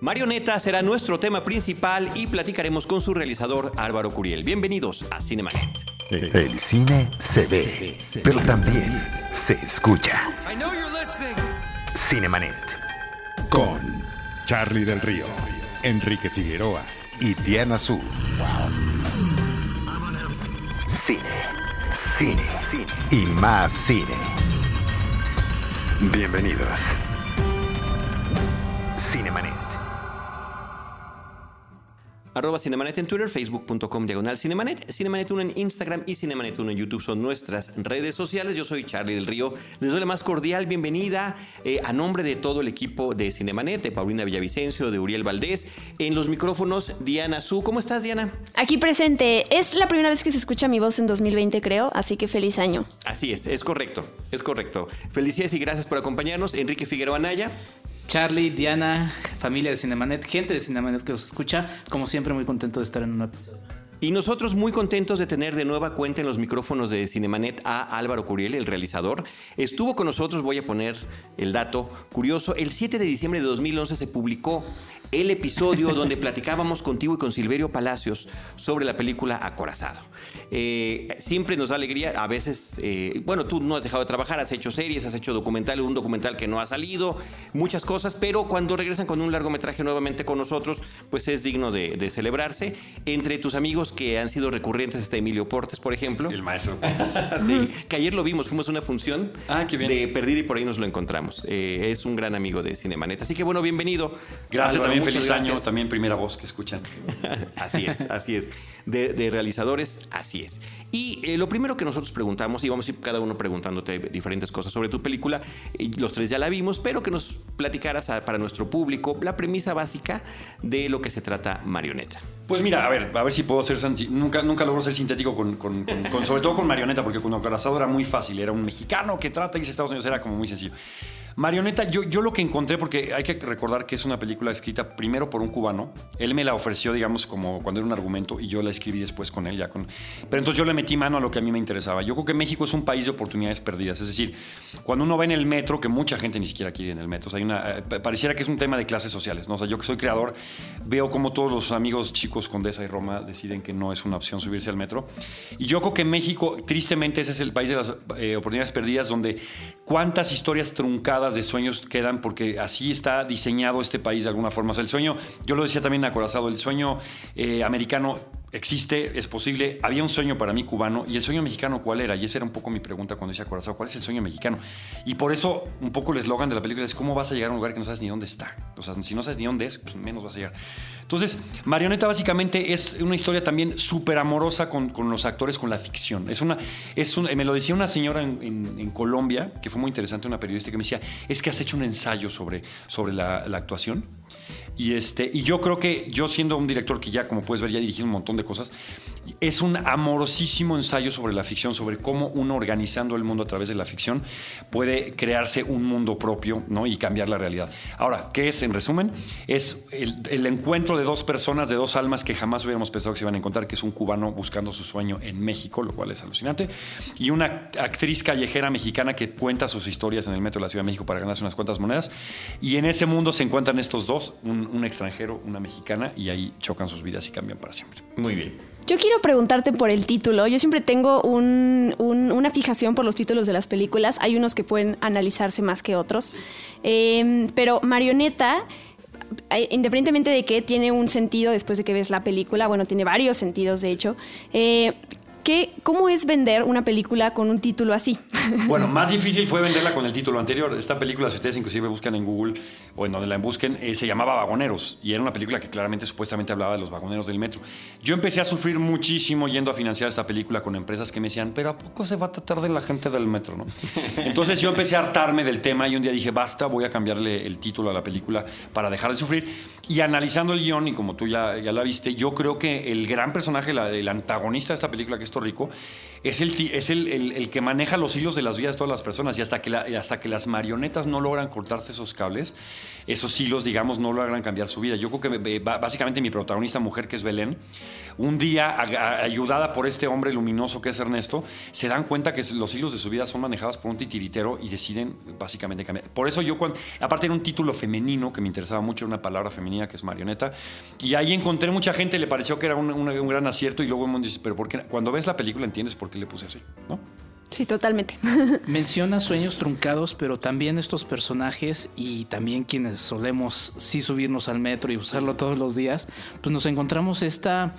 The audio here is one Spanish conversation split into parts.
Marioneta será nuestro tema principal y platicaremos con su realizador Álvaro Curiel. Bienvenidos a Cinemanet. El cine se ve, pero también se escucha. Cinemanet. Con Charlie del Río, Enrique Figueroa y Diana Su. Cine, cine, cine y más cine. Bienvenidos. Cinemanet. Arroba Cinemanet en Twitter, facebook.com diagonal Cinemanet, Cinemanet 1 en Instagram y Cinemanet 1 en YouTube son nuestras redes sociales. Yo soy Charlie del Río. Les doy la más cordial bienvenida eh, a nombre de todo el equipo de Cinemanet, de Paulina Villavicencio, de Uriel Valdés. En los micrófonos, Diana Su. ¿Cómo estás, Diana? Aquí presente. Es la primera vez que se escucha mi voz en 2020, creo, así que feliz año. Así es, es correcto, es correcto. Felicidades y gracias por acompañarnos. Enrique Figueroa Naya. Charlie, Diana, familia de Cinemanet, gente de Cinemanet que nos escucha, como siempre muy contento de estar en un episodio. Y nosotros muy contentos de tener de nueva cuenta en los micrófonos de Cinemanet a Álvaro Curiel, el realizador. Estuvo con nosotros, voy a poner el dato curioso, el 7 de diciembre de 2011 se publicó el episodio donde platicábamos contigo y con Silverio Palacios sobre la película Acorazado. Eh, siempre nos da alegría, a veces, eh, bueno, tú no has dejado de trabajar, has hecho series, has hecho documental, un documental que no ha salido, muchas cosas, pero cuando regresan con un largometraje nuevamente con nosotros, pues es digno de, de celebrarse. Entre tus amigos que han sido recurrentes está Emilio Portes, por ejemplo. El maestro Portes. sí, que ayer lo vimos, fuimos a una función Ah, qué bien. de Perdida y por ahí nos lo encontramos. Eh, es un gran amigo de Cinemanet. Así que bueno, bienvenido. Gracias, Álvaro, también feliz gracias. año, también primera voz que escuchan. así es, así es. De, de realizadores, así es. Y eh, lo primero que nosotros preguntamos, y vamos a ir cada uno preguntándote diferentes cosas sobre tu película, los tres ya la vimos, pero que nos platicaras a- para nuestro público la premisa básica de lo que se trata Marioneta. Pues mira, a ver, a ver si puedo ser nunca nunca logro ser sintético con, con- con- con- sobre todo con Marioneta, porque con Acorazado era muy fácil, era un mexicano que trata y dice Estados Unidos, era como muy sencillo. Marioneta, yo, yo lo que encontré, porque hay que recordar que es una película escrita primero por un cubano, él me la ofreció, digamos, como cuando era un argumento y yo la escribí después con él, ya con... Pero entonces yo le metí mano a lo que a mí me interesaba. Yo creo que México es un país de oportunidades perdidas, es decir, cuando uno va en el metro, que mucha gente ni siquiera quiere ir en el metro, hay una, eh, pa- pareciera que es un tema de clases sociales, ¿no? O yo que soy creador, veo como todos los amigos chicos Condesa y Roma deciden que no es una opción subirse al metro. Y yo creo que México, tristemente, ese es el país de las eh, oportunidades perdidas, donde cuántas historias truncadas de sueños quedan, porque así está diseñado este país de alguna forma. O sea, el sueño, yo lo decía también Acorazado, el sueño eh, americano existe, es posible. Había un sueño para mí cubano y el sueño mexicano, ¿cuál era? Y esa era un poco mi pregunta cuando decía Acorazado, ¿cuál es el sueño mexicano? Y por eso, un poco el eslogan de la película es cómo vas a llegar a un lugar que no sabes ni dónde está. O sea, si no sabes ni dónde es, pues menos vas a llegar. Entonces, Marioneta básicamente es una historia también súper amorosa con, con los actores, con la ficción. Es una, es un- me lo decía una señora en, Colombia, que fue muy interesante, una periodista que me decía, es que has hecho un ensayo sobre, sobre la actuación. Y, este, y yo creo que yo siendo un director que ya, como puedes ver, ya he un montón de cosas, es un amorosísimo ensayo sobre la ficción, sobre cómo uno organizando el mundo a través de la ficción puede crearse un mundo propio ¿no? y cambiar la realidad. Ahora, ¿qué es en resumen? Es el, el encuentro de dos personas, de dos almas que jamás hubiéramos pensado que se iban a encontrar, que es un cubano buscando su sueño en México, lo cual es alucinante, y una actriz callejera mexicana que cuenta sus historias en el metro de la Ciudad de México para ganarse unas cuantas monedas. Y en ese mundo se encuentran estos dos, un, un extranjero, una mexicana, y ahí chocan sus vidas y cambian para siempre. Muy bien. Yo quiero preguntarte por el título. Yo siempre tengo un- un- una fijación por los títulos de las películas. Hay unos que pueden analizarse más que otros. Eh, pero Marioneta, eh, independientemente de que tiene un sentido después de que ves la película, bueno, tiene varios sentidos de hecho. eh, ¿qué- ¿Cómo es vender una película con un título así? Bueno, más difícil fue venderla con el título anterior. Esta película, si ustedes inclusive buscan en Google o en donde la busquen, eh, se llamaba Vagoneros y era una película que claramente supuestamente hablaba de los vagoneros del metro. Yo empecé a sufrir muchísimo yendo a financiar esta película con empresas que me decían, pero ¿a poco se va a tratar de la gente del metro? ¿no? Entonces yo empecé a hartarme del tema y un día dije, basta, voy a cambiarle el título a la película para dejar de sufrir. Y analizando el guion, y como tú ya, ya la viste, yo creo que el gran personaje, la- el antagonista de esta película, que es Torrico, es el, que maneja los hilos de las vidas de todas las personas y hasta que, hasta que las marionetas no logran cortarse esos cables, esos hilos, digamos, no logran cambiar su vida. Yo creo que básicamente mi protagonista mujer, que es Belén, un día, ayudada por este hombre luminoso que es Ernesto, se dan cuenta que los hilos de su vida son manejados por un titiritero y deciden básicamente cambiar. Por eso yo, aparte era un título femenino que me interesaba mucho, una palabra femenina que es marioneta, y ahí encontré mucha gente, le pareció que era un, un- un gran acierto y luego el mundo dice, pero ¿por qué? cuando ves la película entiendes por qué le puse así, ¿no? Sí, totalmente. Menciona sueños truncados, pero también estos personajes y también quienes solemos sí subirnos al metro y usarlo todos los días, pues nos encontramos esta,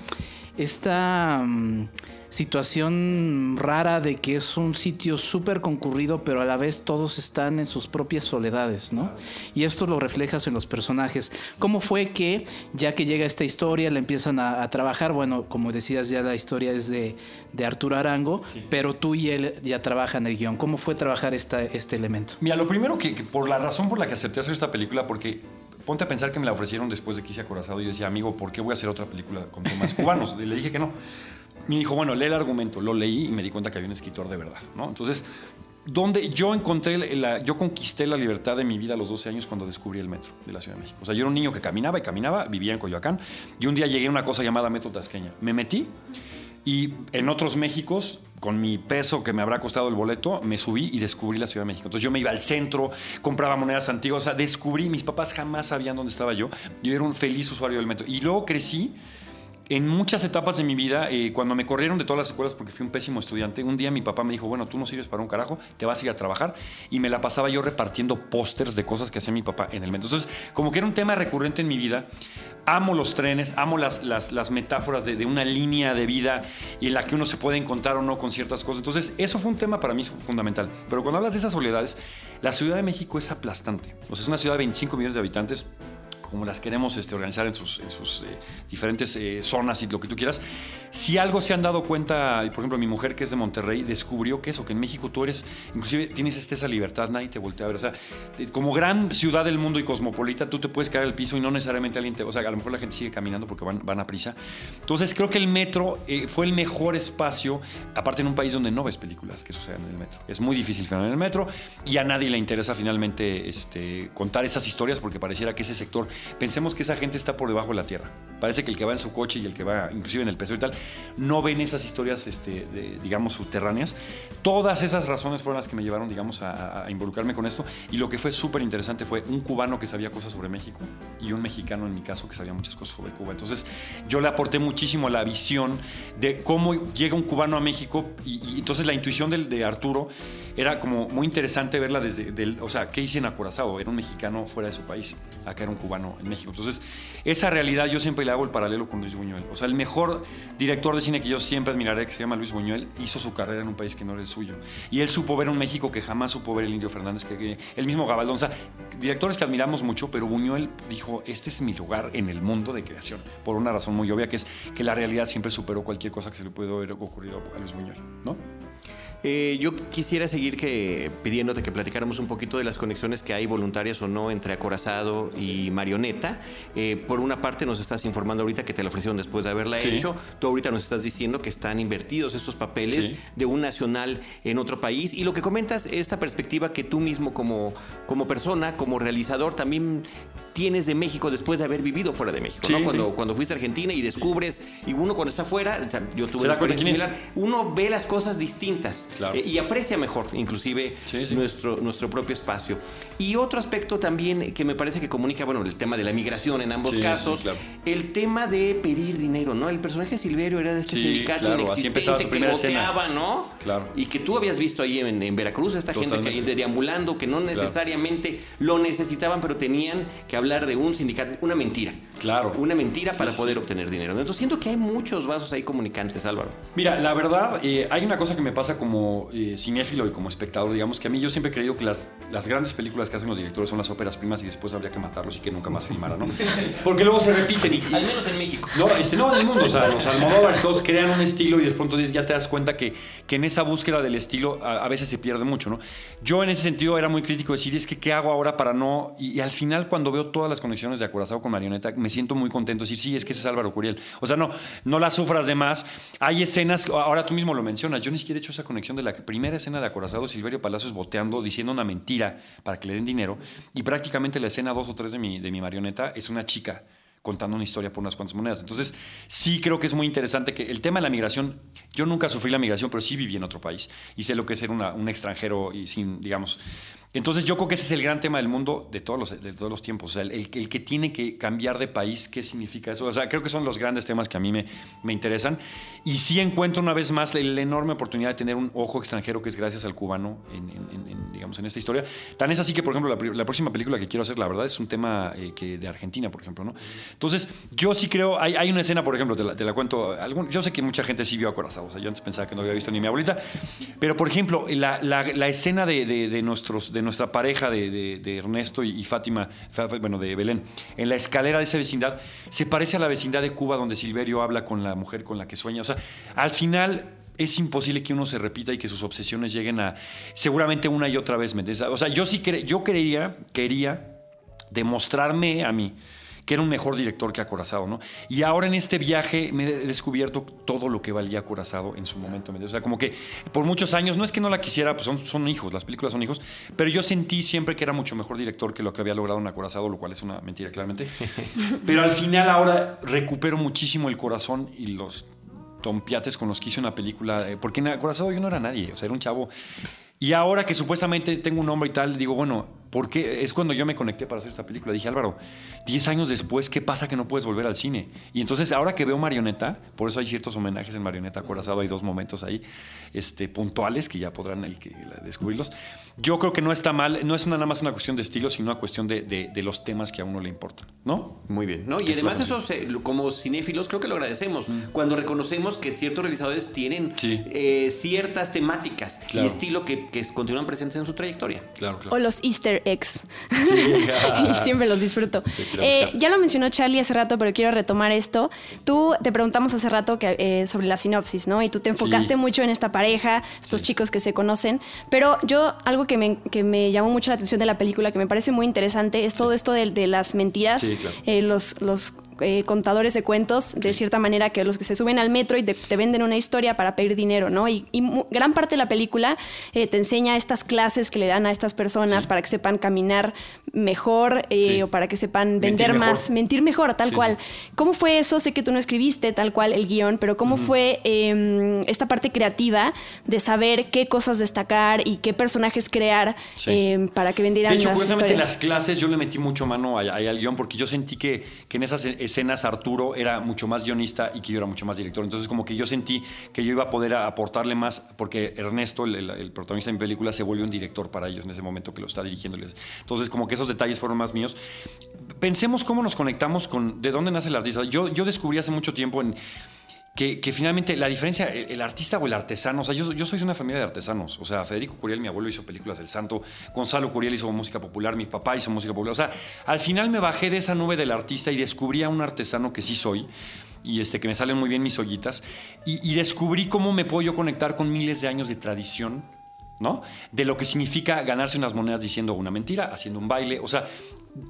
esta mm, situación rara de que es un sitio súper concurrido, pero a la vez todos están en sus propias soledades, ¿no? Y esto lo reflejas en los personajes. ¿Cómo fue que, ya que llega esta historia, la empiezan a, a trabajar? Bueno, como decías, ya la historia es de, de Arturo Arango, pero tú y él ya trabajan el guion. ¿Cómo fue trabajar esta, este elemento? Mira, lo primero que, que por la razón por la que acepté hacer esta película, porque ponte a pensar que me la ofrecieron después de que hice Acorazado y yo decía, amigo, ¿por qué voy a hacer otra película con temas cubanos? Y le dije que no. Me dijo, bueno, lee el argumento. Lo leí y me di cuenta que había un escritor de verdad, ¿no? Entonces, donde yo encontré, la, yo conquisté la libertad de mi vida a los 12 años cuando descubrí el metro de la Ciudad de México. O sea, yo era un niño que caminaba y caminaba, vivía en Coyoacán, y un día llegué a una cosa llamada Metro Tasqueña. Me metí y en otros Méxicos, con mi peso que me habrá costado el boleto, me subí y descubrí la Ciudad de México. Entonces yo me iba al centro, compraba monedas antiguas, o sea, descubrí, mis papás jamás sabían dónde estaba yo. Yo era un feliz usuario del metro. Y luego crecí en muchas etapas de mi vida, eh, cuando me corrieron de todas las escuelas porque fui un pésimo estudiante, un día mi papá me dijo, bueno, tú no sirves para un carajo, te vas a ir a trabajar. Y me la pasaba yo repartiendo pósters de cosas que hacía mi papá en el metro. Entonces, como que era un tema recurrente en mi vida. Amo los trenes, amo las, metáforas de, de una línea de vida en la que uno se puede encontrar o no con ciertas cosas. Entonces, eso fue un tema para mí fundamental. Pero cuando hablas de esas soledades, la Ciudad de México es aplastante. O sea, es una ciudad de 25 millones de habitantes como las queremos este, organizar en sus, en eh, diferentes eh, zonas y lo que tú quieras. Si algo se han dado cuenta, por ejemplo, mi mujer que es de Monterrey descubrió que eso, que en México tú eres, inclusive tienes este, esa libertad, nadie te voltea a ver. O sea, te- como gran ciudad del mundo y cosmopolita, tú te puedes caer al piso y no necesariamente alguien te. O sea, a lo mejor la gente sigue caminando porque van, van a prisa. Entonces, creo que el metro eh, fue el mejor espacio, aparte en un país donde no ves películas que sucedan en el metro. Es muy difícil filmar en el metro y a nadie le interesa finalmente este, contar esas historias porque pareciera que ese sector pensemos que esa gente está por debajo de la tierra. Parece que el que va en su coche y el que va inclusive en el peso y tal, no ven esas historias, este, digamos, subterráneas. Todas esas razones fueron las que me llevaron, digamos, a, involucrarme con esto. Y lo que fue súper interesante fue un cubano que sabía cosas sobre México y un mexicano, en mi caso, que sabía muchas cosas sobre Cuba. Entonces, yo le aporté muchísimo la visión de cómo llega un cubano a México y, entonces la intuición de, Arturo era como muy interesante verla desde, del, o sea, ¿qué hice en Acorazado? Era un mexicano fuera de su país, acá era un cubano en México. Entonces, esa realidad yo siempre le hago el paralelo con Luis Buñuel. O sea, el mejor director de cine que yo siempre admiraré, que se llama Luis Buñuel, hizo su carrera en un país que no era el suyo. Y él supo ver un México que jamás supo ver el Indio Fernández, que, que el mismo Gabaldón. O sea, directores que admiramos mucho, pero Buñuel dijo, este es mi lugar en el mundo de creación, por una razón muy obvia, que es que la realidad siempre superó cualquier cosa que se le puede haber ocurrido a Luis Buñuel, ¿no? Eh, yo quisiera seguir que, pidiéndote que platicáramos un poquito de las conexiones que hay voluntarias o no entre Acorazado y Marioneta. Eh, por una parte nos estás informando ahorita que te la ofrecieron después de haberla Sí. hecho. Tú ahorita nos estás diciendo que están invertidos estos papeles Sí. de un nacional en otro país. Y lo que comentas, esta perspectiva que tú mismo como, como persona, como realizador, también tienes de México después de haber vivido fuera de México. Sí, ¿no? Cuando, sí. cuando fuiste a Argentina y descubres, y uno cuando está fuera, yo tuve una experiencia similar, uno ve las cosas distintas Claro. eh, y aprecia mejor, inclusive, Sí. Nuestro, nuestro propio espacio. Y otro aspecto también que me parece que comunica, bueno, el tema de la migración en ambos casos, claro. el tema de pedir dinero, ¿no? El personaje Silverio era de este sindicato claro, así inexistente empezaba su que goteaba, ¿no? Claro. Y que tú habías visto ahí en, en Veracruz, esta gente que Totalmente. ahí deambulando, que no necesariamente lo necesitaban, pero tenían que hablar de un sindicato, una mentira. Claro. Una mentira Sí, para sí, poder obtener dinero. Entonces siento que hay muchos vasos ahí comunicantes, Álvaro. Mira, la verdad, eh, hay una cosa que me pasa como eh, cinéfilo y como espectador, digamos, que a mí yo siempre he creído que las, las grandes películas que hacen los directores son las óperas primas y después habría que matarlos y que nunca más filmaran, ¿no? Porque luego se repiten y, Al menos en México. No, este, no, en el mundo, o sea, los Almodóvar todos crean un estilo y de pronto ya te das cuenta que, que en esa búsqueda del estilo a, a veces se pierde mucho, ¿no? Yo en ese sentido era muy crítico de decir, es que ¿qué hago ahora para no...? Y, y al final cuando veo todas las conexiones de Acorazado con Marioneta, me siento muy contento de decir, sí, es que ese es Álvaro Curiel. O sea, no, no la sufras de más. Hay escenas, ahora tú mismo lo mencionas, yo ni siquiera he hecho esa conexión de la primera escena de Acorazado, Silverio Palacios boteando, diciendo una mentira para que le den dinero, y prácticamente la escena dos o tres de mi, de mi marioneta es una chica contando una historia por unas cuantas monedas. Entonces, sí creo que es muy interesante que el tema de la migración, yo nunca sufrí la migración, pero sí viví en otro país y sé lo que es ser un extranjero y sin, digamos... Entonces yo creo que ese es el gran tema del mundo de todos los, de todos los tiempos. O sea, el, el- el que tiene que cambiar de país, ¿qué significa eso? O sea, creo que son los grandes temas que a mí me, me interesan. Y sí encuentro una vez más la, enorme oportunidad de tener un ojo extranjero que es gracias al cubano en, en- en- digamos, en esta historia. Tan es así que, por ejemplo, la, la próxima película que quiero hacer, la verdad, es un tema eh, que de Argentina, por ejemplo. ¿no? Entonces, yo sí creo, hay, hay una escena, por ejemplo, te la, te la cuento, algún- yo sé que mucha gente sí vio Acorazado, o sea, yo antes pensaba que no había visto ni mi abuelita, pero por ejemplo, la escena de, de- de nuestros, de nuestra pareja, de, Ernesto y, Fátima, bueno, de Belén, en la escalera de esa vecindad, se parece a la vecindad de Cuba donde Silverio habla con la mujer con la que sueña, o sea, al final... Es imposible que uno se repita y que sus obsesiones lleguen a seguramente una y otra vez. ¿me? O sea, yo sí cre- yo creía, quería demostrarme a mí que era un mejor director que Acorazado, ¿no? Y ahora en este viaje me he descubierto todo lo que valía Acorazado en su momento. O sea, como que por muchos años, no es que no la quisiera, pues son, son hijos, las películas son hijos, pero yo sentí siempre que era mucho mejor director que lo que había logrado en Acorazado, lo cual es una mentira, claramente. Pero al final ahora recupero muchísimo el corazón y los tompiates con los que hice una película, eh, porque en Acorazado yo no era nadie, o sea, era un chavo. Y ahora que supuestamente tengo un nombre y tal, digo, bueno, ¿por qué? Es cuando yo me conecté para hacer esta película. Dije, Álvaro, 10 años después, ¿qué pasa que no puedes volver al cine? Y entonces, ahora que veo Marioneta, por eso hay ciertos homenajes en Marioneta Acorazado, hay dos momentos ahí este, puntuales que ya podrán el que- la- descubrirlos. Yo creo que no está mal, no es nada más una cuestión de estilo, sino una cuestión de, de- de los temas que a uno le importan, ¿no? Muy bien. ¿no? Y Es además eso, se- como cinéfilos, creo que lo agradecemos. Cuando reconocemos que ciertos realizadores tienen Sí. eh, ciertas temáticas Claro. y estilo que, que continúan presentes en su trayectoria. Claro, O los Easter Sí. y siempre los disfruto. Eh, ya lo mencionó Charlie hace rato, pero quiero retomar esto. Tú te preguntamos hace rato que, eh, sobre la sinopsis, ¿no? Y tú te enfocaste Sí. mucho en esta pareja, estos Sí. chicos que se conocen. Pero yo, algo que me, que me llamó mucho la atención de la película, que me parece muy interesante, es todo esto de, de las mentiras, Sí, claro. eh, los, los eh, contadores de cuentos, de cierta manera, que los que se suben al metro y te, te venden una historia para pedir dinero, ¿no? Y, gran parte de la película eh, te enseña estas clases que le dan a estas personas Sí. para que sepan caminar mejor eh, Sí. o para que sepan Mentir vender mejor. más, mentir mejor, tal cual. ¿Cómo fue eso? Sé que tú no escribiste tal cual el guion, pero ¿cómo fue eh, esta parte creativa de saber qué cosas destacar y qué personajes crear eh, para que vendieran De hecho, las historias? las clases yo le metí mucho mano ahí al guion porque yo sentí que, que en esas escenas Arturo era mucho más guionista y que yo era mucho más director. Entonces como que yo sentí que yo iba a poder aportarle más porque Ernesto, el protagonista de mi película, se vuelve un director para ellos en ese momento que lo está dirigiéndoles. Entonces como que esos detalles fueron más míos. Pensemos cómo nos conectamos con de dónde nace el artista. Yo, yo descubrí hace mucho tiempo en que, finalmente la diferencia, el, el artista o el artesano, o sea, yo, yo soy de una familia de artesanos, o sea, Federico Curiel, mi abuelo, hizo películas del santo, Gonzalo Curiel hizo música popular, mi papá hizo música popular, o sea, al final me bajé de esa nube del artista y descubrí a un artesano que sí soy, y este, que me salen muy bien mis ollitas, y, y descubrí cómo me puedo yo conectar con miles de años de tradición, ¿no? De lo que significa ganarse unas monedas diciendo una mentira, haciendo un baile. O sea,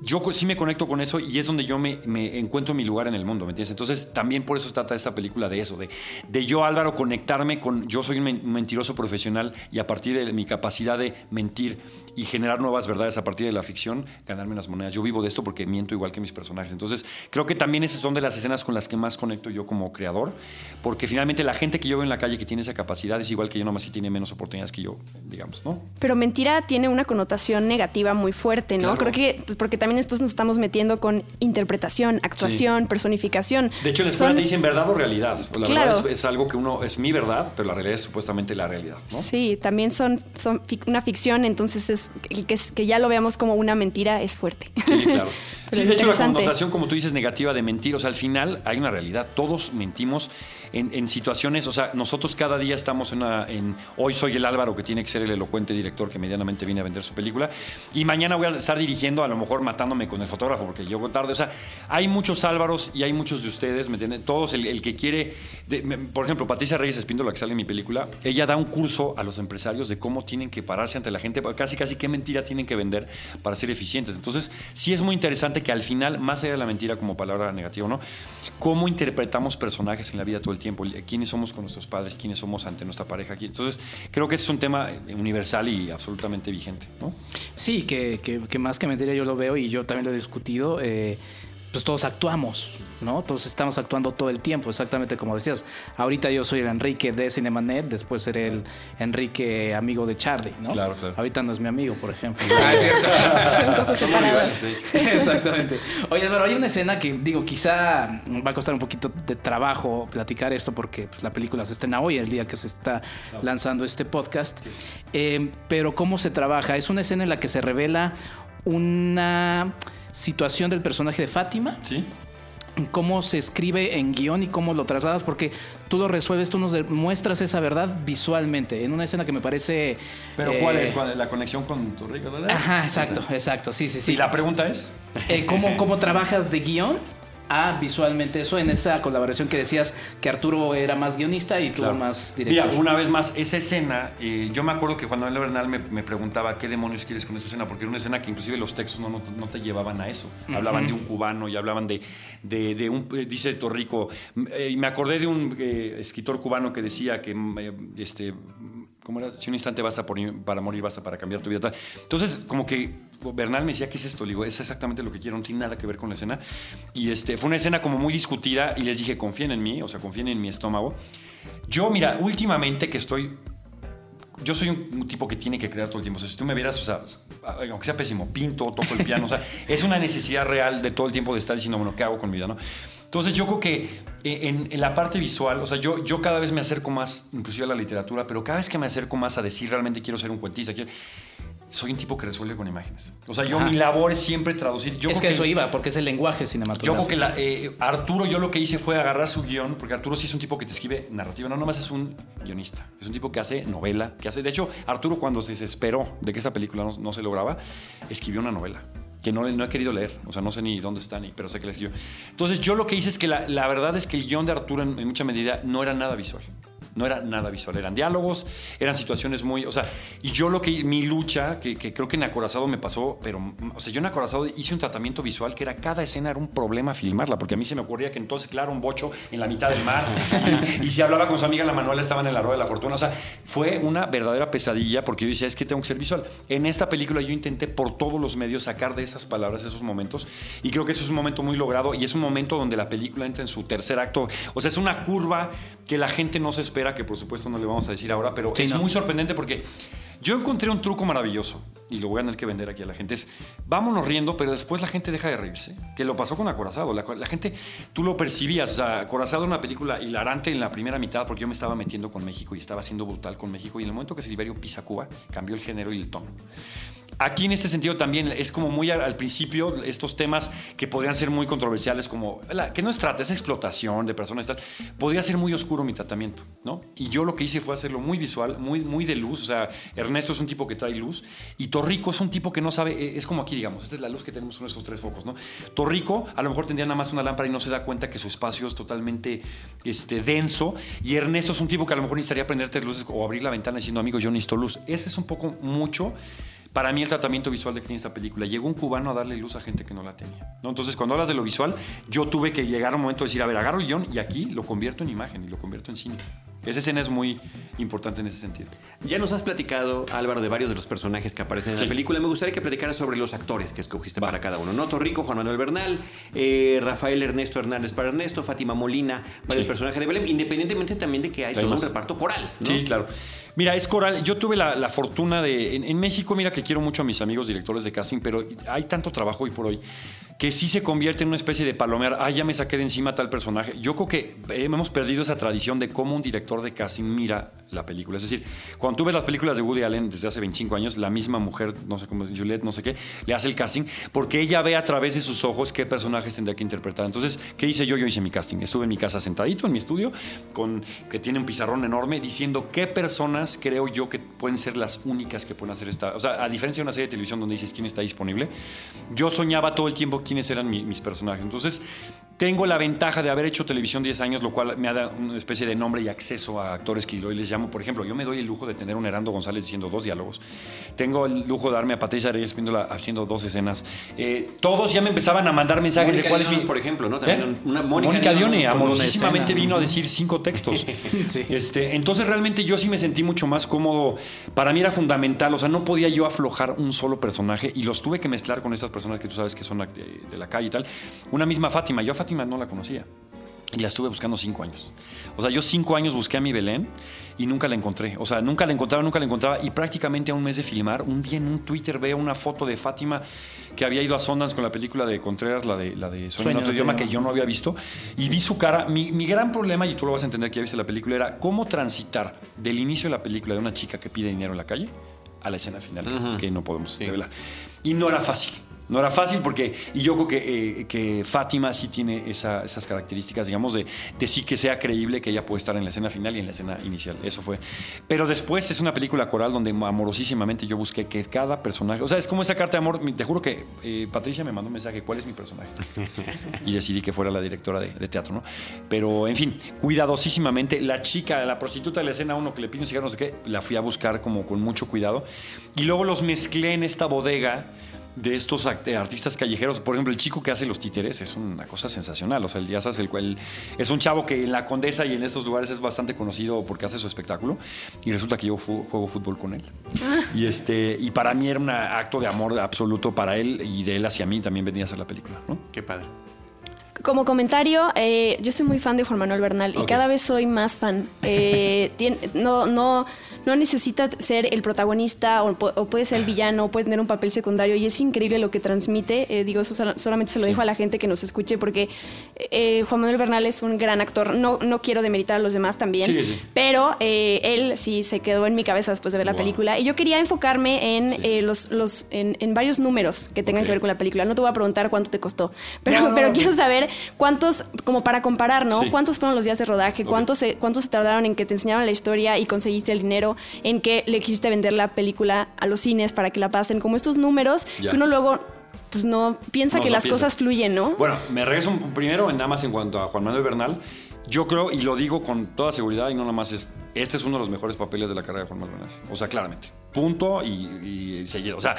yo sí me conecto con eso y es donde yo me, encuentro mi lugar en el mundo, ¿me entiendes? Entonces, también por eso trata esta película de eso, de, de yo, Álvaro, conectarme con. Yo soy un mentiroso profesional y a partir de mi capacidad de mentir y generar nuevas verdades a partir de la ficción, ganarme las monedas. Yo vivo de esto porque miento igual que mis personajes. Entonces, creo que también esas son de las escenas con las que más conecto yo como creador, porque finalmente la gente que yo veo en la calle que tiene esa capacidad es igual que yo, nomás que tiene menos oportunidades que yo, digamos, ¿no? Pero mentira tiene una connotación negativa muy fuerte, ¿no? Claro. Creo que pues, porque también estos nos estamos metiendo con interpretación, actuación, personificación. De hecho, en la escuela Son- te dicen verdad o realidad. La Claro. verdad es, es algo que uno, es mi verdad, pero la realidad es supuestamente la realidad, ¿no? Sí, también son, son fic- una ficción, entonces es que, que ya lo veamos como una mentira es fuerte. Sí, claro. Sí, de hecho, la connotación, como tú dices, negativa de mentir, o sea, al final hay una realidad. Todos mentimos en, en situaciones, o sea, nosotros cada día estamos en, una, en. Hoy soy el Álvaro que tiene que ser el elocuente director que medianamente viene a vender su película, y mañana voy a estar dirigiendo, a lo mejor mejor matándome con el fotógrafo porque llego tarde. O sea, hay muchos Álvaros y hay muchos de ustedes, ¿me entienden? Todos, el, el que quiere, de- me- por ejemplo, Patricia Reyes Espíndola, que sale en mi película, ella da un curso a los empresarios de cómo tienen que pararse ante la gente, casi casi qué mentira tienen que vender para ser eficientes. Entonces, sí es muy interesante que al final, más allá de la mentira como palabra negativa, ¿no? Cómo interpretamos personajes en la vida todo el tiempo, quiénes somos con nuestros padres, quiénes somos ante nuestra pareja. Entonces, creo que ese es un tema eh, universal y absolutamente vigente, ¿no? Sí, que, que- que más que mentira yo lo veo y yo también lo he discutido. eh, pues todos actuamos, ¿no? Todos estamos actuando todo el tiempo, exactamente como decías. Ahorita yo soy el Enrique de Cinemanet, después seré el Enrique amigo de Charlie, ¿no? Claro, claro. Ahorita no es mi amigo, por ejemplo. Ah, es cierto. Son cosas separadas. Exactamente. Oye, pero hay una escena que, digo, quizá va a costar un poquito de trabajo platicar esto porque pues, la película se estrena hoy, el día que se está lanzando este podcast. Eh, pero ¿cómo se trabaja? Es una escena en la que se revela una situación del personaje de Fátima. ¿Sí? cómo se escribe en guion y cómo lo trasladas, porque tú lo resuelves, tú nos muestras esa verdad visualmente, en una escena que me parece... Pero eh, ¿cuál es? ¿Cuál- La conexión con tu rico, ¿verdad? Ajá, exacto, exacto, sí, sí, sí. Y la pregunta es... Eh, ¿cómo, ¿Cómo trabajas de guion a visualmente eso en esa colaboración que decías que Arturo era más guionista y tú Claro. más director? Mira, una vez más, esa escena, eh, yo me acuerdo que Juan Manuel Bernal me, me preguntaba qué demonios quieres con esa escena, porque era una escena que inclusive los textos no, no, no te llevaban a eso. Hablaban de un cubano y hablaban de, de, de un, eh, dice Torrico, eh, y me acordé de un eh, escritor cubano que decía que, mm, este, ¿cómo era? Si un instante basta por- para morir, basta para cambiar tu vida. tal. Entonces, como que Bernal me decía, ¿qué es esto? Le digo, es exactamente lo que quiero, no tiene nada que ver con la escena. Y este, fue una escena como muy discutida y les dije, confíen en mí, o sea, confíen en mi estómago. Yo, mira, últimamente que estoy yo soy un, tipo que tiene que crear todo el tiempo. O sea, si tú me vieras, o sea, aunque sea pésimo, pinto, toco el piano, o sea, es una necesidad real de todo el tiempo de estar diciendo, bueno, ¿qué hago con mi vida, no? Entonces yo creo que en, en la parte visual, o sea, yo, yo cada vez me acerco más, inclusive a la literatura, pero cada vez que me acerco más a decir realmente quiero ser un cuentista, quiero- soy un tipo que resuelve con imágenes. O sea, yo Ajá. mi labor es siempre traducir. Yo es creo que eso iba, porque es el lenguaje yo cinematográfico. creo que la- eh, Arturo, yo lo que hice fue agarrar su guion, porque Arturo sí es un tipo que te escribe narrativa, no nomás es un guionista, es un tipo que hace novela, que hace... De hecho, Arturo cuando se desesperó de que esa película no, no se lograba, escribió una novela que no, no he querido leer, o sea, no sé ni dónde está, ni, pero sé que la escribió. Entonces, yo lo que hice es que la, la verdad es que el guion de Arturo en, en mucha medida no era nada visual. No era nada visual, eran diálogos, eran situaciones muy, o sea, y yo lo que, mi lucha, que, que creo que en Acorazado me pasó, pero, o sea, yo en Acorazado hice un tratamiento visual que era cada escena era un problema filmarla, porque a mí se me ocurría que entonces, claro, un bocho en la mitad del mar, y, y si hablaba con su amiga la Manuela estaban en la rueda de la fortuna, o sea, fue una verdadera pesadilla, porque yo decía, es que tengo que ser visual. En esta película yo intenté por todos los medios sacar de esas palabras esos momentos, y creo que eso es un momento muy logrado, y es un momento donde la película entra en su tercer acto, o sea, es una curva que la gente no se espera, que por supuesto no le vamos a decir ahora, pero Sí, es no. muy sorprendente porque yo encontré un truco maravilloso y lo voy a tener que vender aquí a la gente. Es vámonos riendo, pero después la gente deja de reírse. Que lo pasó con Acorazado. La, la gente, tú lo percibías. O sea, Acorazado era una película hilarante en la primera mitad porque yo me estaba metiendo con México y estaba siendo brutal con México. Y en el momento que Silverio pisa Cuba, cambió el género y el tono. Aquí en este sentido también es como muy al, principio estos temas que podrían ser muy controversiales como la- que no es trata, es explotación de personas y tal, podría ser muy oscuro mi tratamiento, ¿no? Y yo lo que hice fue hacerlo muy visual, muy, muy de luz, o sea, Ernesto es un tipo que trae luz y Torrico es un tipo que no sabe, eh, es como aquí digamos, esta es la luz que tenemos con esos tres focos, ¿no? Torrico a lo mejor tendría nada más una lámpara y no se da cuenta que su espacio es totalmente este, denso y Ernesto es un tipo que a lo mejor necesitaría prenderte luces o abrir la ventana diciendo, amigo, yo necesito luz. Ese es un poco mucho para mí el tratamiento visual de que tiene esta película. Llegó un cubano a darle luz a gente que no la tenía. ¿no? Entonces, cuando hablas de lo visual, yo tuve que llegar a un momento de decir, a ver, agarro el guion y aquí lo convierto en imagen y lo convierto en cine. Esa escena es muy importante en ese sentido. Ya nos has platicado, Álvaro, de varios de los personajes que aparecen en Sí. la película. Me gustaría que platicaras sobre los actores que escogiste para cada uno. ¿no? Torrico, Juan Manuel Bernal, eh, Rafael Ernesto Hernández para Ernesto, Fátima Molina para Sí. el personaje de Belén, independientemente también de que hay Hay todo más. un reparto coral. ¿no? Sí, claro. Mira, es coral. Yo tuve la, la fortuna de. En, en México, mira que quiero mucho a mis amigos directores de casting, pero hay tanto trabajo hoy por hoy que sí se convierte en una especie de palomear. Ah, ya me saqué de encima tal personaje. Yo creo que eh, hemos perdido esa tradición de cómo un director de casting mira la película. Es decir, cuando tú ves las películas de Woody Allen desde hace 25 años, la misma mujer, no sé cómo, Juliette, no sé qué, le hace el casting porque ella ve a través de sus ojos qué personajes tendría que interpretar. Entonces, ¿qué hice yo? Yo hice mi casting. Estuve en mi casa sentadito en mi estudio, con, que tiene un pizarrón enorme, diciendo qué personas creo yo que pueden ser las únicas que pueden hacer esta. O sea, a diferencia de una serie de televisión donde dices quién está disponible, yo soñaba todo el tiempo quiénes eran mi- mis personajes. Entonces, tengo la ventaja de haber hecho televisión 10 años, lo cual me ha dado una especie de nombre y acceso a actores que hoy les llamo. Por ejemplo, yo me doy el lujo de tener un Herando González diciendo dos diálogos. Tengo el lujo de darme a Patricia Reyes haciendo dos escenas. Eh, todos ya me empezaban a mandar mensajes Mónica de cuál es Dion, mi... por ejemplo, ¿no? También ¿Eh? una- Mónica Mónica Dion Dione, amorosísimamente vino a decir cinco textos. Sí. este, entonces realmente yo sí me sentí mucho más cómodo. Para mí era fundamental, o sea, no podía yo aflojar un solo personaje y los tuve que mezclar con estas personas que tú sabes que son de, de la calle y tal. Una misma Fátima, yo a Fátima no la conocía. Y la estuve buscando cinco años. O sea, yo cinco años busqué a mi Belén y nunca la encontré. O sea, nunca la encontraba, nunca la encontraba. Y prácticamente a un mes de filmar, un día en un Twitter veo una foto de Fátima que había ido a Sundance con la película de Contreras, la de, la de Sueño, en otro idioma, que yo no había visto. Y vi su cara. Mi, mi gran problema, y tú lo vas a entender que ya viste la película, era cómo transitar del inicio de la película de una chica que pide dinero en la calle a la escena final, que no podemos Sí. revelar. Y no era fácil. No era fácil porque, y yo creo que, eh, que Fátima sí tiene esa- esas características, digamos, de, de sí que sea creíble que ella puede estar en la escena final y en la escena inicial. Eso fue. Pero después es una película coral donde amorosísimamente yo busqué que cada personaje, o sea, es como esa carta de amor. Te juro que eh, Patricia me mandó un mensaje, ¿cuál es mi personaje? y decidí que fuera la directora de, de teatro, ¿no? Pero, en fin, cuidadosísimamente, la chica, la prostituta de la escena uno que le pide un cigarro, no sé qué, la fui a buscar como con mucho cuidado. Y luego los mezclé en esta bodega de estos artistas callejeros. Por ejemplo, el chico que hace los títeres es una cosa sensacional. O sea, el Díaz el cual es un chavo que en la Condesa y en estos lugares es bastante conocido porque hace su espectáculo. Y resulta que yo juego fútbol con él. Y, este, y para mí era un acto de amor absoluto para él y de él hacia mí también venía a hacer la película. ¿no? Qué padre. Como comentario, eh, yo soy muy fan de Juan Manuel Bernal y cada vez soy más fan. Eh, no, no, no necesita ser el protagonista o, pu- o puede ser el villano, o puede tener un papel secundario y es increíble lo que transmite. Eh, digo, eso sol- solamente se lo dejo a la gente que nos escuche porque eh, Juan Manuel Bernal es un gran actor. No, no quiero demeritar a los demás también, Sí, sí. pero eh, él sí se quedó en mi cabeza después de ver la Wow. película y yo quería enfocarme en Sí. eh, los, los en, en varios números que tengan que ver con la película. No te voy a preguntar cuánto te costó, pero, No, no, pero no. quiero saber cuántos, como para comparar, ¿no? Sí. ¿Cuántos fueron los días de rodaje? ¿Cuántos, se, ¿Cuántos se tardaron en que te enseñaron la historia y conseguiste el dinero? ¿En que le quisiste vender la película a los cines para que la pasen? Como estos números Ya. que uno luego pues no piensa No, que no las piensa. cosas fluyen, ¿no? Bueno, me regreso un- primero en nada más en cuanto a Juan Manuel Bernal. Yo creo, y lo digo con toda seguridad, y no nada más es, este es uno de los mejores papeles de la carrera de Juan Manuel Bernal. O sea, claramente. Punto y, y seguido. O sea,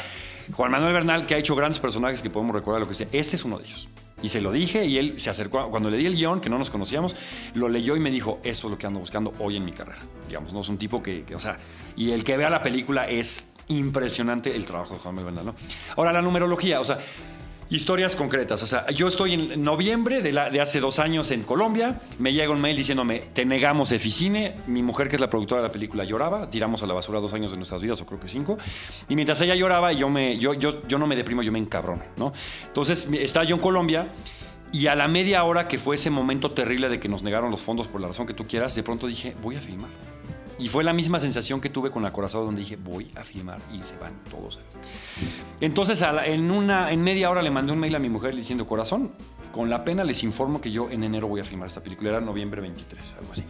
Juan Manuel Bernal, que ha hecho grandes personajes que podemos recordar lo que sea, este es uno de ellos. Y se lo dije y él se acercó, cuando le di el guion, que no nos conocíamos, lo leyó y me dijo, eso es lo que ando buscando hoy en mi carrera. Digamos, no es un tipo que, o sea, y el que vea la película es impresionante el trabajo de Juan Manuel. Ahora, la numerología, o sea, Historias concretas. O sea, yo estoy en noviembre de, hace dos años en Colombia. Me llega un mail diciéndome, te negamos Eficine. Mi mujer, que es la productora de la película, lloraba. Tiramos a la basura dos años de nuestras vidas, o creo que cinco. Y mientras ella lloraba, yo, me, yo, yo, yo no me deprimo, yo me encabrono, ¿no? Entonces, estaba yo en Colombia. Y a la media hora que fue ese momento terrible de que nos negaron los fondos por la razón que tú quieras, de pronto dije, voy a filmar. Y fue la misma sensación que tuve con Acorazado, donde dije, voy a filmar y se van todos. Entonces, a la- en, una, en media hora le mandé un mail a mi mujer diciendo, corazón, con la pena les informo que yo en enero voy a filmar esta película. Era noviembre 23, algo así.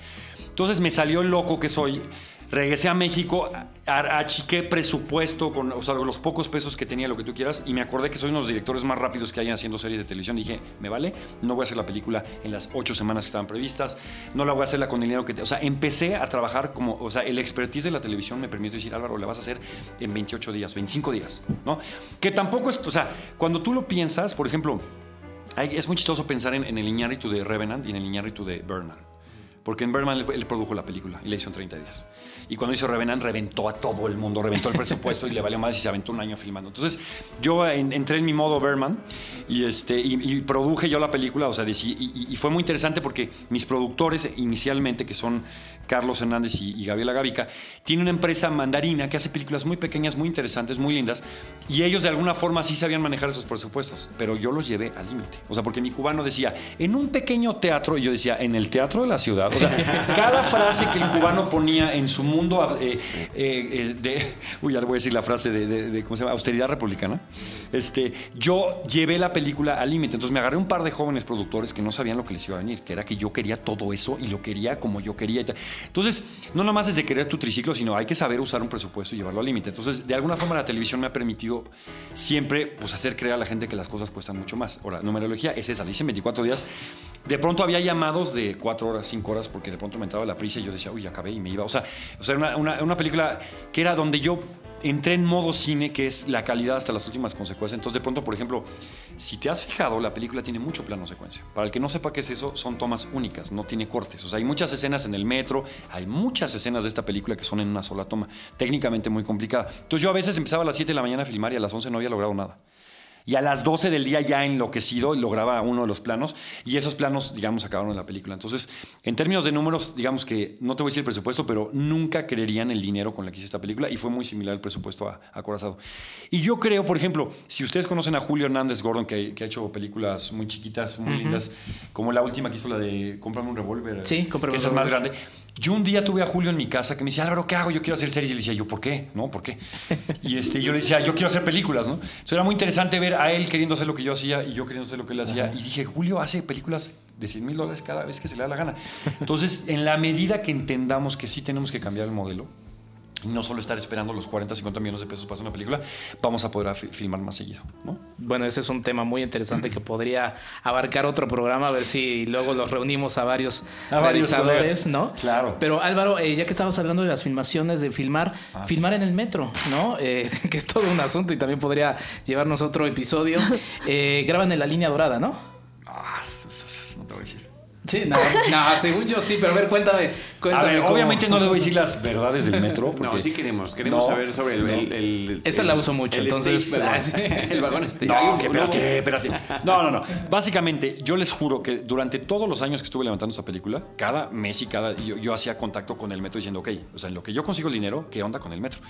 Entonces me salió el loco que soy. Regresé a México, achiqué presupuesto con o sea, los pocos pesos que tenía, lo que tú quieras, y me acordé que soy uno de los directores más rápidos que hay haciendo series de televisión. Dije, me vale, no voy a hacer la película en las ocho semanas que estaban previstas, no la voy a hacerla con el dinero que... te-". O sea, empecé a trabajar como, o sea, el expertise de la televisión me permite decir, Álvaro, la vas a hacer en 28 días, 25 días, ¿no? Que tampoco es, o sea, cuando tú lo piensas, por ejemplo, hay- es muy chistoso pensar en, en el Iñárritu de Revenant y en el Iñárritu de Birdman. Porque en Birdman él, él produjo la película y la hizo en 30 días. Y cuando hizo Revenant reventó a todo el mundo, reventó el presupuesto y le valió más y se aventó un año filmando. Entonces yo en- entré en mi modo Birdman y, este, y, produje yo la película. O sea, y fue muy interesante porque mis productores inicialmente, que son Carlos Hernández y, y Gabriela Gavica, tienen una empresa mandarina que hace películas muy pequeñas, muy interesantes, muy lindas. Y ellos de alguna forma sí sabían manejar esos presupuestos, pero yo los llevé al límite. O sea, porque mi cubano decía, en un pequeño teatro, y yo decía, en el teatro de la ciudad O sea, cada frase que el cubano ponía en su mundo eh, eh, eh, de, uy, ya le voy a decir la frase de, de- de, ¿cómo se llama? Austeridad republicana. Este, yo llevé la película al límite. Entonces me agarré un par de jóvenes productores que no sabían lo que les iba a venir, que era que yo quería todo eso y lo quería como yo quería. y tal. Entonces, no nomás es de querer tu triciclo, sino hay que saber usar un presupuesto y llevarlo al límite. Entonces, de alguna forma la televisión me ha permitido siempre pues, hacer creer a la gente que las cosas cuestan mucho más. Ahora, numerología es esa, le hice en 24 días. De pronto había llamados de 4 horas, 5 horas, porque de pronto me entraba la prisa y yo decía, uy, acabé y me iba. O sea, o sea una película que era donde yo entré en modo cine, que es la calidad hasta las últimas consecuencias. Entonces, de pronto, por ejemplo, si te has fijado, la película tiene mucho plano secuencia. Para el que no sepa qué es eso, son tomas únicas, no tiene cortes. O sea, hay muchas escenas en el metro, hay muchas escenas de esta película que son en una sola toma, técnicamente muy complicada. Entonces, yo a veces empezaba a las 7 de la mañana a filmar y a las 11 no había logrado nada. Y a las 12 del día ya enloquecido lograba uno de los planos y esos planos, digamos, acabaron en la película. Entonces, en términos de números, digamos que no te voy a decir el presupuesto, pero nunca creerían el dinero con el que hice esta película y fue muy similar el presupuesto a, a Corazado. Y yo creo, por ejemplo, si ustedes conocen a Julio Hernández Gordon, que, que ha hecho películas muy chiquitas, muy lindas, como la última que hizo la de Cómprame un revólver. Sí, Cómprame un esa es más revólver. grande. Yo un día tuve a Julio en mi casa que me decía, Álvaro, ¿qué hago? Yo quiero hacer series. Y le decía, ¿yo por qué? ¿No? ¿Por qué? Y este, yo le decía, yo quiero hacer películas, ¿no? Entonces era muy interesante ver a él queriendo hacer lo que yo hacía y yo queriendo hacer lo que él hacía. Y dije, Julio hace películas de 100 mil dólares cada vez que se le da la gana. Entonces, en la medida que entendamos que sí tenemos que cambiar el modelo, no solo estar esperando los 40, 50 millones de pesos para hacer una película, vamos a poder fi- filmar más seguido, ¿no? Bueno, ese es un tema muy interesante que podría abarcar otro programa, a ver si luego los reunimos a varios A varios realizadores, colegas. ¿no? Claro. Pero Álvaro, eh, ya que estabas hablando de las filmaciones, de filmar, Ah, filmar en el metro, ¿no? Eh, que es todo un asunto y también podría llevarnos otro episodio. Eh, graban en la línea dorada, ¿no? Ah, eso- eso- eso no te voy a decir. Sí, no, no, según yo sí, pero a ver, cuéntame. A cuéntame ver, cómo- obviamente no les voy a decir las verdades del metro. No, sí queremos. Queremos No, saber sobre el. no. el- el- Esa la uso mucho, entonces- stage, ah, el vagón este. No, que espérate, espérate. No, no, no. Básicamente, yo les juro que durante todos los años que estuve levantando esta película, cada mes y cada. Yo, yo hacía contacto con el metro diciendo, ok, o sea, en lo que yo consigo el dinero, ¿qué onda con el metro?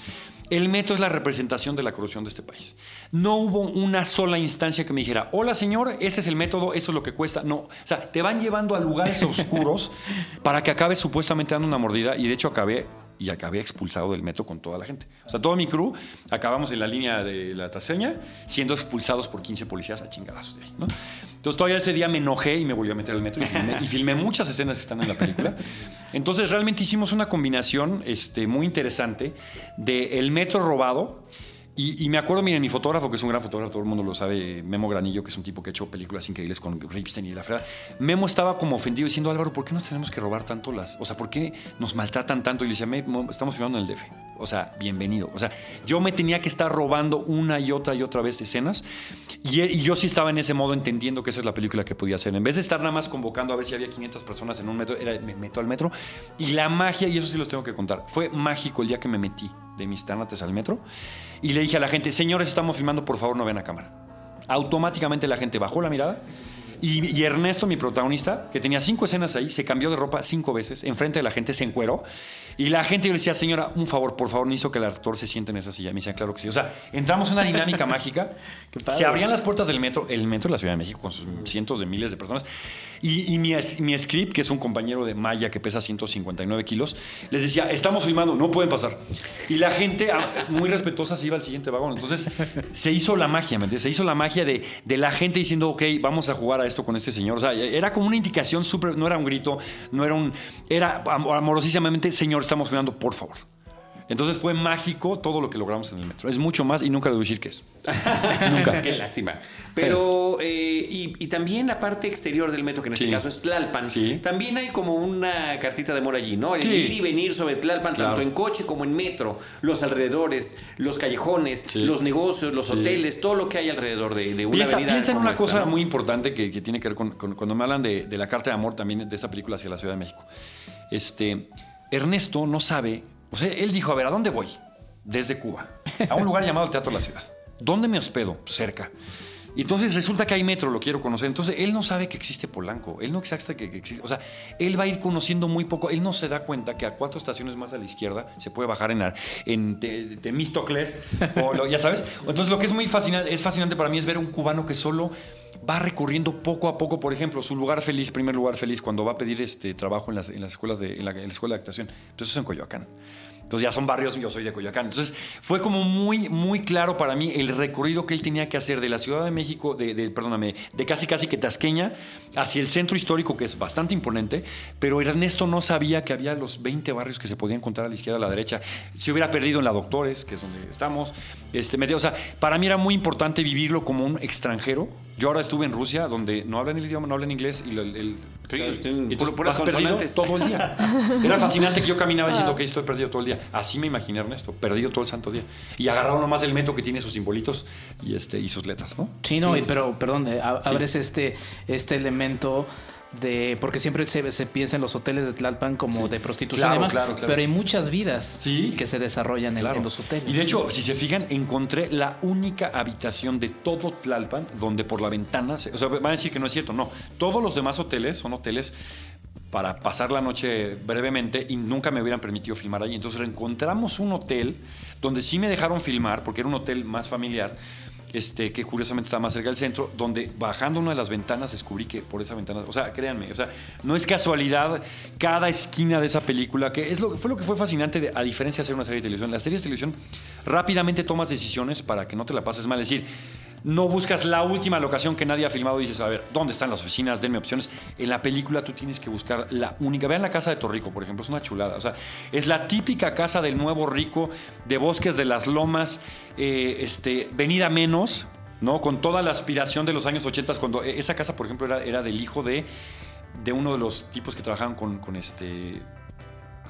El metro es la representación de la corrupción de este país. No hubo una sola instancia que me dijera, hola señor, ese es el método, eso es lo que cuesta. No. O sea, te van llevando a lugares oscuros para que acabes supuestamente dando una mordida y de hecho acabé y acabé expulsado del metro con toda la gente. O sea, todo mi crew acabamos en la línea de la taseña siendo expulsados por 15 policías a chingadazos de ahí, ¿no? Entonces todavía ese día me enojé y me volví a meter al metro y filmé, y filmé muchas escenas que están en la película. Entonces realmente hicimos una combinación este, muy interesante de el metro robado y, y me acuerdo, miren, mi fotógrafo, que es un gran fotógrafo, todo el mundo lo sabe, Memo Granillo, que es un tipo que ha hecho películas increíbles con Ripstein y la fregada. Memo estaba como ofendido diciendo, Álvaro, ¿por qué nos tenemos que robar tanto las... O sea, ¿por qué nos maltratan tanto? Y le decía, Memo, estamos filmando en el DF. O sea, bienvenido. O sea, yo me tenía que estar robando una y otra y otra vez escenas y, y yo sí estaba en ese modo entendiendo que esa es la película que podía hacer. En vez de estar nada más convocando a ver si había 500 personas en un metro, era, me meto al metro. Y la magia, y eso sí los tengo que contar, fue mágico el día que me metí de mis tánates al metro y le dije a la gente, señores, estamos filmando, por favor no vean a cámara. Automáticamente la gente bajó la mirada y, y Ernesto, mi protagonista, que tenía cinco escenas ahí, se cambió de ropa cinco veces, enfrente de la gente se encueró y la gente yo le decía, señora, un favor, por favor, necesito que el actor se siente en esa silla. Me decía, claro que sí. O sea, entramos en una dinámica mágica, se abrían las puertas del metro, el metro de la Ciudad de México con sus cientos de miles de personas y, y mi, mi script, que es un compañero de Maya que pesa 159 kilos, les decía, estamos filmando, no pueden pasar. Y la gente, ah, muy respetuosa, se iba al siguiente vagón. Entonces, se hizo la magia, ¿me entiendes? Se hizo la magia de, de la gente diciendo, ok, vamos a jugar a esto con este señor. O sea, era como una indicación súper, no era un grito, no era un, era am- amorosísimamente, señor, estamos filmando, por favor. Entonces fue mágico todo lo que logramos en el metro. Es mucho más y nunca les voy a decir qué es. Nunca. Qué lástima. Pero, eh, y, y también la parte exterior del metro, que en este Sí. caso es Tlalpan, Sí. también hay como una cartita de amor allí, ¿no? El Sí. ir y venir sobre Tlalpan, Claro. tanto en coche como en metro, los alrededores, los callejones, los negocios, los hoteles, todo lo que hay alrededor de, de una Piensa, avenida. piensa en una esta, cosa ¿no? muy importante que, que tiene que ver con, con- cuando me hablan de, de la carta de amor también de esta película hacia la Ciudad de México. Este, Ernesto no sabe, o sea, él dijo, a ver, ¿a dónde voy? Desde Cuba, a un lugar llamado el Teatro de la Ciudad. ¿Dónde me hospedo? Cerca. Y entonces resulta que hay metro, lo quiero conocer. Entonces él no sabe que existe Polanco, él no sabe que, que existe. O sea, él va a ir conociendo muy poco. Él no se da cuenta que a cuatro estaciones más a la izquierda se puede bajar en, en Te- Temístocles, o lo- ya sabes. Entonces lo que es muy fascinante, es fascinante para mí es ver un cubano que solo va recorriendo poco a poco, por ejemplo, su lugar feliz, primer lugar feliz, cuando va a pedir este trabajo en las, escuelas de, la, escuela de actuación. Entonces eso es en Coyoacán. Entonces ya son barrios, yo soy de Coyoacán. Entonces fue como muy, muy claro para mí el recorrido que él tenía que hacer de la Ciudad de México, de, perdóname, de casi casi que Tasqueña, hacia el centro histórico, que es bastante imponente, pero Ernesto no sabía que había los 20 barrios que se podían encontrar a la izquierda, a la derecha. Se hubiera perdido en la Doctores, que es donde estamos. Este, o sea, para mí era muy importante vivirlo como un extranjero. Yo ahora estuve en Rusia, donde no hablan el idioma, no hablan inglés, y el, el- Sí, puras consonantes. todo el día. Era fascinante que yo caminaba diciendo que estoy perdido todo el día. Así me imaginé Ernesto, perdido todo el santo día. Y agarraba nomás el metro que tiene sus simbolitos y, este, y sus letras, ¿no? Sí, no, y- pero perdón, eh, abres este, este elemento de. Porque siempre se, se piensa en los hoteles de Tlalpan como Sí. de prostitución Claro, y demás. claro, claro. Pero hay muchas vidas Sí. que se desarrollan en, los hoteles. Y de hecho, si se fijan, encontré la única habitación de todo Tlalpan donde por la ventana, se- o sea, van a decir que no es cierto, no. Todos los demás hoteles son hoteles para pasar la noche brevemente y nunca me hubieran permitido filmar ahí. Entonces encontramos un hotel donde sí me dejaron filmar, porque era un hotel más familiar, este, que curiosamente estaba más cerca del centro, donde bajando una de las ventanas descubrí que por esa ventana, o sea, créanme, o sea, no es casualidad cada esquina de esa película, que es lo, fue lo que fue fascinante, a diferencia de hacer una serie de televisión. Las series de televisión rápidamente tomas decisiones para que no te la pases mal, es decir, no buscas la última locación que nadie ha filmado y dices, a ver, ¿dónde están las oficinas? Denme opciones. En la película tú tienes que buscar la única. Vean la casa de Torrico, por ejemplo, es una chulada. O sea, es la típica casa del nuevo rico, de bosques de las lomas, eh, este, venida menos, ¿no? Con toda la aspiración de los años 80, cuando eh, esa casa, por ejemplo, era, era del hijo de, de uno de los tipos que trabajaban con este.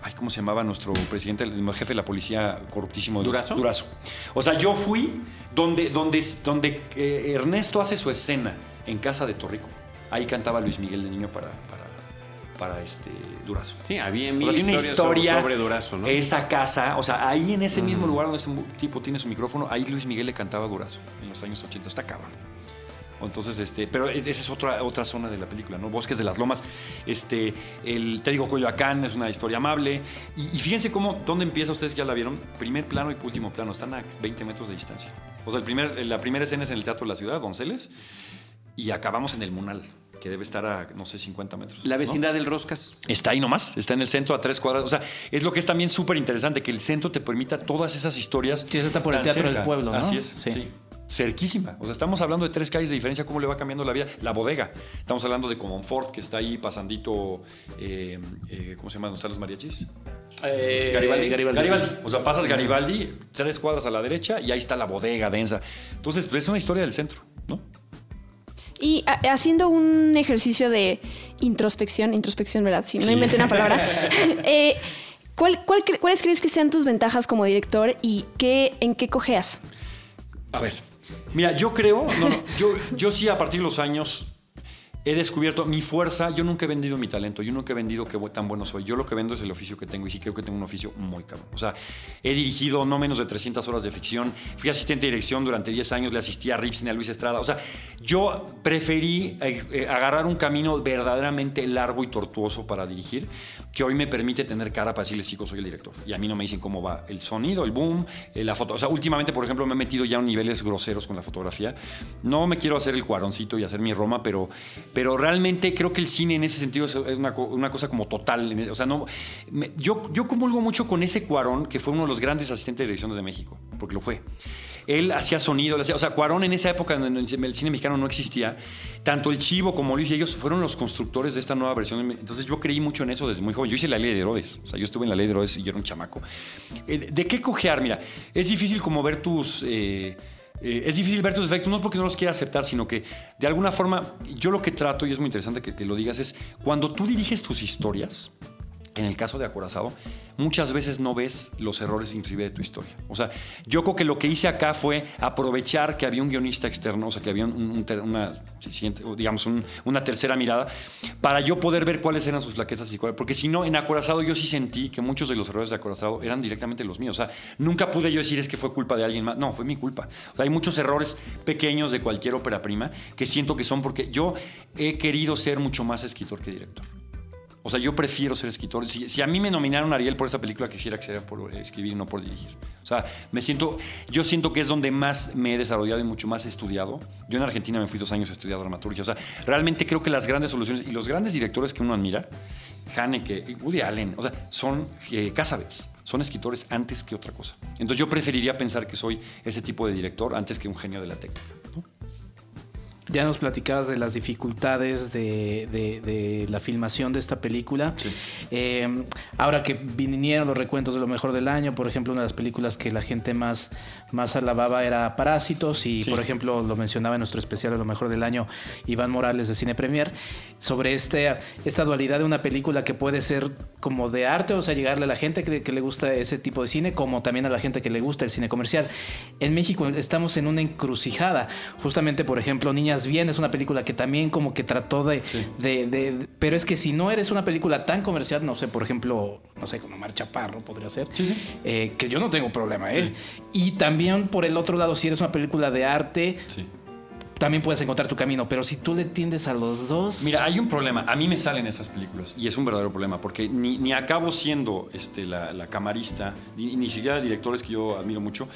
Ay, ¿cómo se llamaba nuestro presidente, el jefe de la policía corruptísimo? ¿Durazo? Durazo. O sea, yo fui donde, donde, donde eh, Ernesto hace su escena en casa de Torrico. Ahí cantaba Luis Miguel de niño para, para, para este Durazo. Sí, había mil tiene historias historia sobre, sobre Durazo, ¿no? Esa casa, o sea, ahí en ese mismo lugar donde este tipo tiene su micrófono, ahí Luis Miguel le cantaba Durazo en los años 80. Está cabrón. Entonces, este, pero es- esa es otra, otra zona de la película, ¿no? Bosques de las Lomas. Este, el, te digo, Coyoacán es una historia amable. Y, y fíjense cómo, ¿dónde empieza? Ustedes ya la vieron. Primer plano y último plano. Están a 20 metros de distancia. O sea, el primer, la primera escena es en el Teatro de la Ciudad, Donceles. Y acabamos en el Munal, que debe estar a, no sé, 50 metros. La ¿no? vecindad del Roscas. Está ahí nomás, está en el centro a tres cuadras. O sea, es lo que es también súper interesante, que el centro te permita todas esas historias. Sí, eso está por el Teatro del. Pueblo, ¿no? Así es, Sí. sí. Cerquísima. O sea, estamos hablando de tres calles de diferencia, cómo le va cambiando la vida. La bodega. Estamos hablando de Comonfort, que está ahí pasandito, eh, eh, ¿cómo se llama? ¿Dónde están los mariachis? Eh, Garibaldi. Garibaldi. Garibaldi. O sea, pasas Garibaldi, tres cuadras a la derecha y ahí está la bodega densa. Entonces, pues es una historia del centro, ¿no? Y a- haciendo un ejercicio de introspección, introspección, ¿verdad? Si no inventé una palabra. eh, ¿cuál- cuál cre- ¿Cuáles crees que sean tus ventajas como director y qué, en qué cojeas? A ver, mira, yo creo, yo, yo sí a partir de los años he descubierto mi fuerza. Yo nunca he vendido mi talento, yo nunca he vendido bu- tan bueno soy. Yo lo que vendo es el oficio que tengo y sí creo que tengo un oficio muy cabrón. O sea, he dirigido no menos de 300 horas de ficción, fui asistente de dirección durante 10 años, le asistí a Ripson y a Luis Estrada. O sea, yo preferí eh, eh, agarrar un camino verdaderamente largo y tortuoso para dirigir, que hoy me permite tener cara para decirles, chicos, soy el director. Y a mí no me dicen cómo va el sonido, el boom, eh, la foto. O sea, últimamente, por ejemplo, me he metido ya a niveles groseros con la fotografía. No me quiero hacer el cuaroncito y hacer mi Roma, pero, pero realmente creo que el cine en ese sentido es una, una cosa como total. O sea, no, yo, yo comulgo mucho con ese Cuarón, que fue uno de los grandes asistentes de direcciones de México, porque lo fue. Él hacía sonido, hacía- o sea, Cuarón en esa época en el, el cine mexicano no existía. Tanto el Chivo como Luis y ellos fueron los constructores de esta nueva versión. Entonces yo creí mucho en eso desde muy joven. Yo hice la ley de Herodes, o sea, yo estuve en la ley de Herodes y yo era un chamaco. Eh, ¿De qué cojear? Mira, es difícil como ver tus... eh, eh, es difícil ver tus defectos, no porque no los quiera aceptar, sino que de alguna forma yo lo que trato, y es muy interesante que, que lo digas, es cuando tú diriges tus historias, en el caso de Acorazado, muchas veces no ves los errores inclusive de tu historia. O sea, yo creo que lo que hice acá fue aprovechar que había un guionista externo, o sea, que había una, digamos, un- una tercera mirada, para yo poder ver cuáles eran sus flaquezas y cuáles. Porque si no, en Acorazado yo sí sentí que muchos de los errores de Acorazado eran directamente los míos. O sea, nunca pude yo decir es que fue culpa de alguien más. No, fue mi culpa. Hay muchos errores pequeños de cualquier ópera prima que siento que son porque yo he querido ser mucho más escritor que director. O sea, yo prefiero ser escritor. Si, a mí me nominaron Ariel por esta película, quisiera que sea por escribir y no por dirigir. O sea, me siento, yo siento que es donde más me he desarrollado y mucho más he estudiado. Yo en Argentina me fui dos años a estudiar dramaturgia. O sea, realmente creo que las grandes soluciones y los grandes directores que uno admira, Haneke, Woody Allen, o sea, son eh, Casabets. Son escritores antes que otra cosa. Entonces yo preferiría pensar que soy ese tipo de director antes que un genio de la técnica. Ya nos platicabas de las dificultades de, de- de la filmación de esta película. Sí. Eh, ahora que vinieron los recuentos de lo mejor del año, por ejemplo, una de las películas que la gente más, más alababa era Parásitos y, Sí. por ejemplo, lo mencionaba en nuestro especial de lo mejor del año Iván Morales de Cine Premier, sobre este, esta dualidad de una película que puede ser como de arte, o sea, llegarle a la gente que, que le gusta ese tipo de cine, como también a la gente que le gusta el cine comercial. En México estamos en una encrucijada. Justamente, por ejemplo, Niñas Bien es una película que también como que trató de, de- de- de- Pero es que si no eres una película tan comercial, no sé, por ejemplo, no sé, como Mar Chaparro podría ser, Sí, sí. eh, que yo no tengo problema, ¿eh? Y también por el otro lado, si eres una película de arte, Sí. también puedes encontrar tu camino, pero si tú le tiendes a los dos... Mira, hay un problema. A mí me salen esas películas y es un verdadero problema porque ni, ni acabo siendo este, la, la camarista, ni, ni siquiera directores que yo admiro mucho.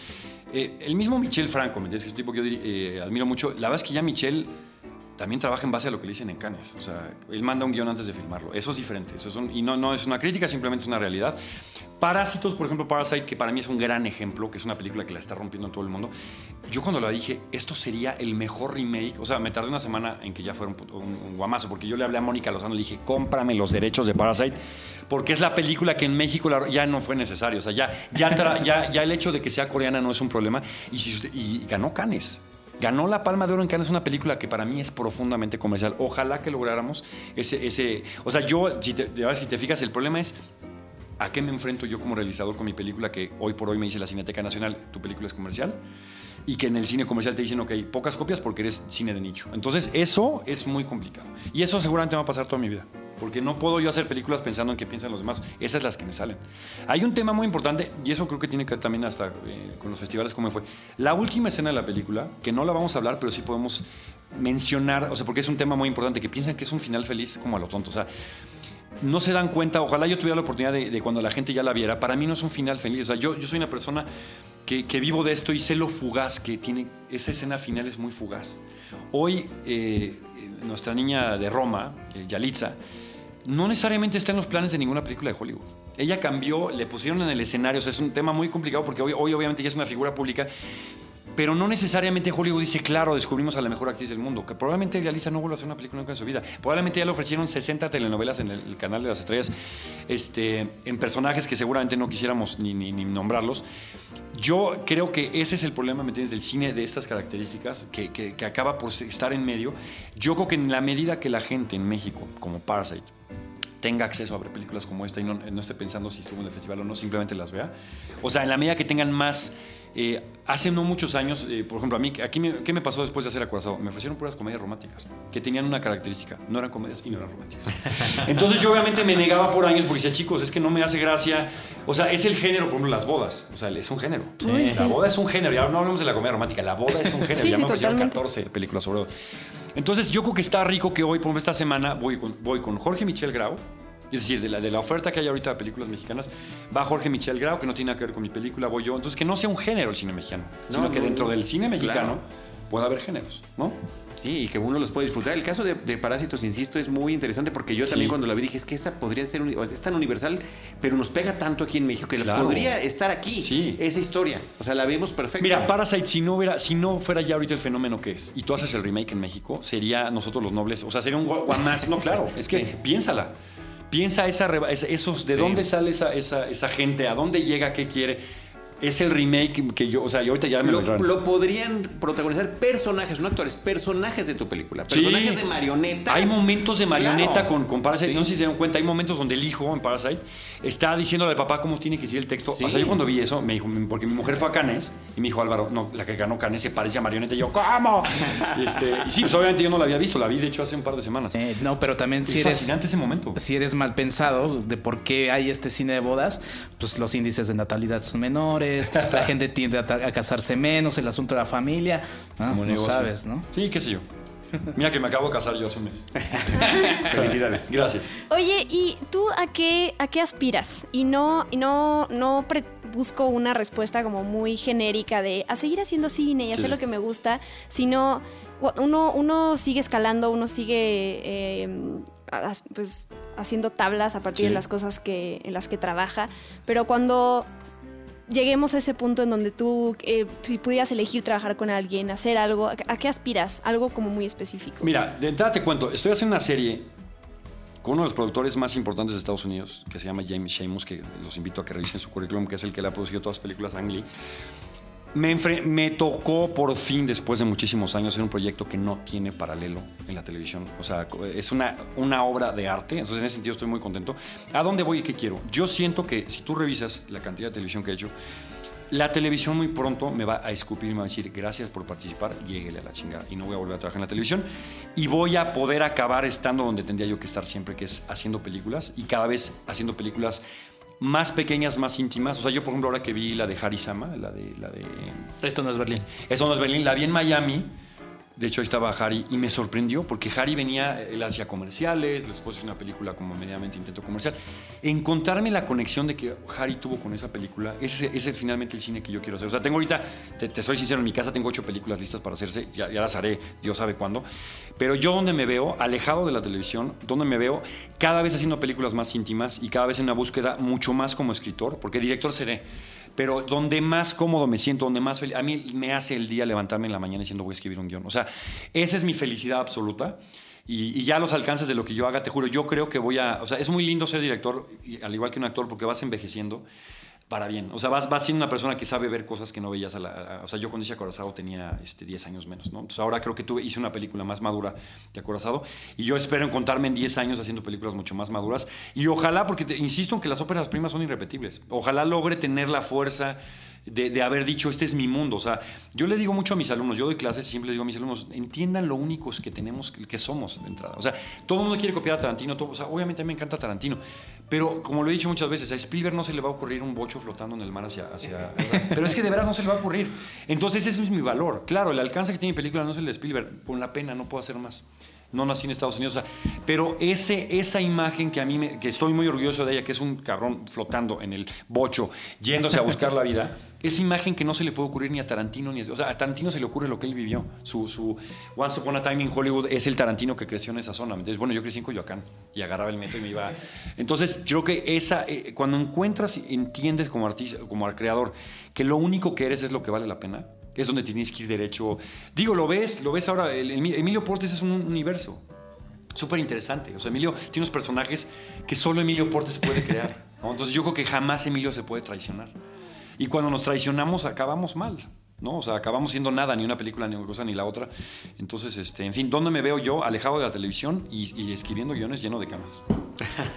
Eh, el mismo Michel Franco, ¿me entiendes? Que es un tipo que yo eh, admiro mucho. La verdad es que ya Michel también trabaja en base a lo que le dicen en Cannes. O sea, él manda un guion antes de filmarlo. Eso es diferente. Eso es un- y no, no es una crítica, simplemente es una realidad. Parásitos, por ejemplo, Parasite, que para mí es un gran ejemplo, que es una película que la está rompiendo en todo el mundo. Yo cuando la dije, esto sería el mejor remake, o sea, me tardé una semana en que ya fuera un, un- un guamazo, porque yo le hablé a Mónica Lozano le dije, cómprame los derechos de Parasite, porque es la película que en México la- ya no fue necesario. O sea, ya, ya, ya, ya el hecho de que sea coreana no es un problema. Y, si usted- y ganó Cannes. Ganó la Palma de Oro en Cannes, es una película que para mí es profundamente comercial. Ojalá que lográramos ese... ese o sea, yo, si te fijas, el problema es ¿A qué me enfrento yo como realizador con mi película que hoy por hoy me dice la Cineteca Nacional, tu película es comercial? Y que en el cine comercial te dicen, ok, pocas copias porque eres cine de nicho. Entonces, eso es muy complicado. Y eso seguramente va a pasar toda mi vida. Porque no puedo yo hacer películas pensando en qué piensan los demás. Esas las que me salen. Hay un tema muy importante, y eso creo que tiene que ver también hasta eh, con los festivales, como fue. La última escena de la película, que no la vamos a hablar, pero sí podemos mencionar, o sea, porque es un tema muy importante, que piensan que es un final feliz como a lo tonto. O sea, no se dan cuenta, ojalá yo tuviera la oportunidad de, de cuando la gente ya la viera, para mí no es un final feliz, o sea, yo, yo soy una persona que, que vivo de esto y sé lo fugaz que tiene, esa escena final es muy fugaz. Hoy eh, nuestra niña de Roma, eh, Yalitza, no necesariamente está en los planes de ninguna película de Hollywood. Ella cambió, le pusieron en el escenario, o sea, es un tema muy complicado porque hoy, hoy obviamente ya es una figura pública, pero no necesariamente Hollywood dice, claro, descubrimos a la mejor actriz del mundo, que probablemente Yalitza no vuelva a hacer una película nunca en su vida. Probablemente ya le ofrecieron 60 telenovelas en el, el canal de las estrellas, este, en personajes que seguramente no quisiéramos ni, ni- ni nombrarlos. Yo creo que ese es el problema, ¿me entiendes?, del cine de estas características, que, que- que acaba por estar en medio. Yo creo que en la medida que la gente en México, como Parasite, tenga acceso a ver películas como esta y no, no esté pensando si estuvo en el festival o no, simplemente las vea. O sea, en la medida que tengan más... eh, hace no muchos años, eh, por ejemplo, a mí, aquí me- ¿qué me pasó después de hacer Acorazado? Me ofrecieron puras comedias románticas, que tenían una característica, no eran comedias y no eran románticas. Entonces yo obviamente me negaba por años porque decía, chicos, es que no me hace gracia. O sea, es el género, por ejemplo, las bodas. O sea, es un género. Uy, la sí. boda es un género, ya no hablamos de la comedia romántica, la boda es un género. Sí, ya sí, me ofrecieron totalmente. 14 películas sobre bodas. Entonces yo creo que está rico que hoy, por ejemplo, esta semana voy con, voy con Jorge Michel Grau. Es decir, de la, de la oferta que hay ahorita de películas mexicanas, va Jorge Michel Grau, que no tiene nada que ver con mi película, voy yo. Entonces, que no sea un género el cine mexicano, No, sino que dentro del cine mexicano Claro. pueda haber géneros, ¿no? Sí, y que uno los puede disfrutar. El caso de, de Parásitos, insisto, es muy interesante porque yo también Sí. cuando la vi dije, es que esta podría ser, sea, es tan universal, pero nos pega tanto aquí en México que Claro. podría estar aquí, Sí. esa historia. O sea, la vemos perfecto. Mira, Parasite, si no, hubiera, si no fuera ya ahorita el fenómeno que es, y tú haces el remake en México, sería nosotros los nobles, o sea, sería un gua- guamazo. No, claro, es que Sí. piénsala. Piensa esa, esos, de Sí. dónde sale esa, esa, esa gente, a dónde llega, qué quiere. Es el remake que yo, o sea, y ahorita ya me lo, Lo, lo podrían protagonizar personajes, no actores, personajes de tu película. Sí. Personajes de marioneta. Hay momentos de marioneta Claro. con, con Parasite. Sí. No sé si se dieron cuenta. Hay momentos donde el hijo en Parasite está diciéndole al papá cómo tiene que decir el texto. Sí. O sea, yo cuando vi eso, me dijo, porque mi mujer fue a Cannes y me dijo, Álvaro, no, la que ganó Cannes se parece a marioneta. Y yo, ¿cómo? Y, este, y sí, pues obviamente yo no la había visto. La vi, de hecho, hace un par de semanas. Eh, no, pero también si es eres... fascinante ese momento. si eres mal pensado de por qué hay este cine de bodas, pues los índices de natalidad son menores, la gente tiende a, casarse menos, el asunto de la familia, ¿no? Como No sabes, ¿no? Sí, qué sé yo. Mira que me acabo de casar yo hace un mes. Felicidades. Gracias. Oye, ¿y tú a qué, a qué aspiras? Y no, y no, no pre- busco una respuesta como muy genérica de a seguir haciendo cine y hacer lo que me gusta, sino uno, uno sigue escalando, uno sigue eh, pues, haciendo tablas a partir Sí. de las cosas que, en las que trabaja, pero cuando lleguemos a ese punto en donde tú, eh, si pudieras elegir trabajar con alguien, hacer algo, ¿a, qué aspiras? Algo como muy específico. Mira, de entrada te cuento, estoy haciendo una serie con uno de los productores más importantes de Estados Unidos, que se llama James Sheamus, que los invito a que revisen su currículum, que es el que le ha producido todas las películas Ang Lee. Me, tocó por fin, después de muchísimos años, hacer un proyecto que no tiene paralelo en la televisión. O sea, es una, una obra de arte. Entonces, en ese sentido, estoy muy contento. ¿A dónde voy y qué quiero? Yo siento que si tú revisas la cantidad de televisión que he hecho, la televisión muy pronto me va a escupir y me va a decir gracias por participar, lléguele a la chingada y no voy a volver a trabajar en la televisión y voy a poder acabar estando donde tendría yo que estar siempre, que es haciendo películas y cada vez haciendo películas más pequeñas, más íntimas. O sea, yo por ejemplo ahora que vi la de Harisama, la de, la de Esto no es Berlín. eso no es Berlín, la vi en Miami. De hecho, ahí estaba Harry y me sorprendió porque Harry venía, él hacía comerciales, después hizo una película como medianamente intento comercial. Encontrarme la conexión de que Harry tuvo con esa película, ese es finalmente el cine que yo quiero hacer. O sea, tengo ahorita, te, te soy sincero, en mi casa tengo ocho películas listas para hacerse, ya, ya las haré, Dios sabe cuándo. Pero yo donde me veo, alejado de la televisión, donde me veo cada vez haciendo películas más íntimas y cada vez en una búsqueda mucho más como escritor, porque director seré pero donde más cómodo me siento, donde más feliz, a mí me hace el día levantarme en la mañana diciendo voy a escribir un guion. O sea, esa es mi felicidad absoluta. Y, ya los alcances de lo que yo haga, te juro, yo creo que voy a... O sea, es muy lindo ser director, al igual que un actor, porque vas envejeciendo para bien. O sea, vas, vas siendo una persona que sabe ver cosas que no veías a la... o sea, yo cuando hice Acorazado tenía este, 10 años menos, ¿no? Entonces ahora creo que tuve, hice una película más madura de Acorazado y yo espero encontrarme en 10 años haciendo películas mucho más maduras y ojalá, porque te- insisto en que las óperas primas son irrepetibles, ojalá logre tener la fuerza de, de haber dicho, este es mi mundo. O sea, yo le digo mucho a mis alumnos, yo doy clases y siempre le digo a mis alumnos, entiendan lo únicos que tenemos, que, que somos de entrada. O sea, todo el mundo quiere copiar a Tarantino, todo, o sea, obviamente a mí me encanta Tarantino, pero como lo he dicho muchas veces, a Spielberg no se le va a ocurrir un bocho flotando en el mar hacia... hacia pero es que de veras no se le va a ocurrir. Entonces ese es mi valor. Claro, el alcance que tiene mi película no es el de Spielberg, con la pena no puedo hacer más no nací en Estados Unidos, o sea, pero ese, esa imagen que a mí, me- que estoy muy orgulloso de ella, que es un cabrón flotando en el bocho, yéndose a buscar la vida, esa imagen que no se le puede ocurrir ni a Tarantino, ni a, o sea, a Tarantino se le ocurre lo que él vivió, su, su Once Upon a Time in Hollywood es el Tarantino que creció en esa zona, entonces, bueno, yo crecí en Coyoacán y agarraba el metro y me iba, entonces, creo que esa, eh, cuando encuentras y entiendes como artista, como creador, que lo único que eres es lo que vale la pena, es donde tienes que ir derecho. Digo, lo ves, lo ves ahora. el- el- Emilio Portes es un universo súper interesante. O sea, Emilio tiene unos personajes que solo Emilio Portes puede crear. ¿no? Entonces, yo creo que jamás Emilio se puede traicionar. Y cuando nos traicionamos, acabamos mal. ¿no? O sea, acabamos siendo nada, ni una película, ni una cosa, ni la otra. Entonces, este, en fin, ¿dónde me veo yo? Alejado de la televisión y, y escribiendo guiones lleno de camas.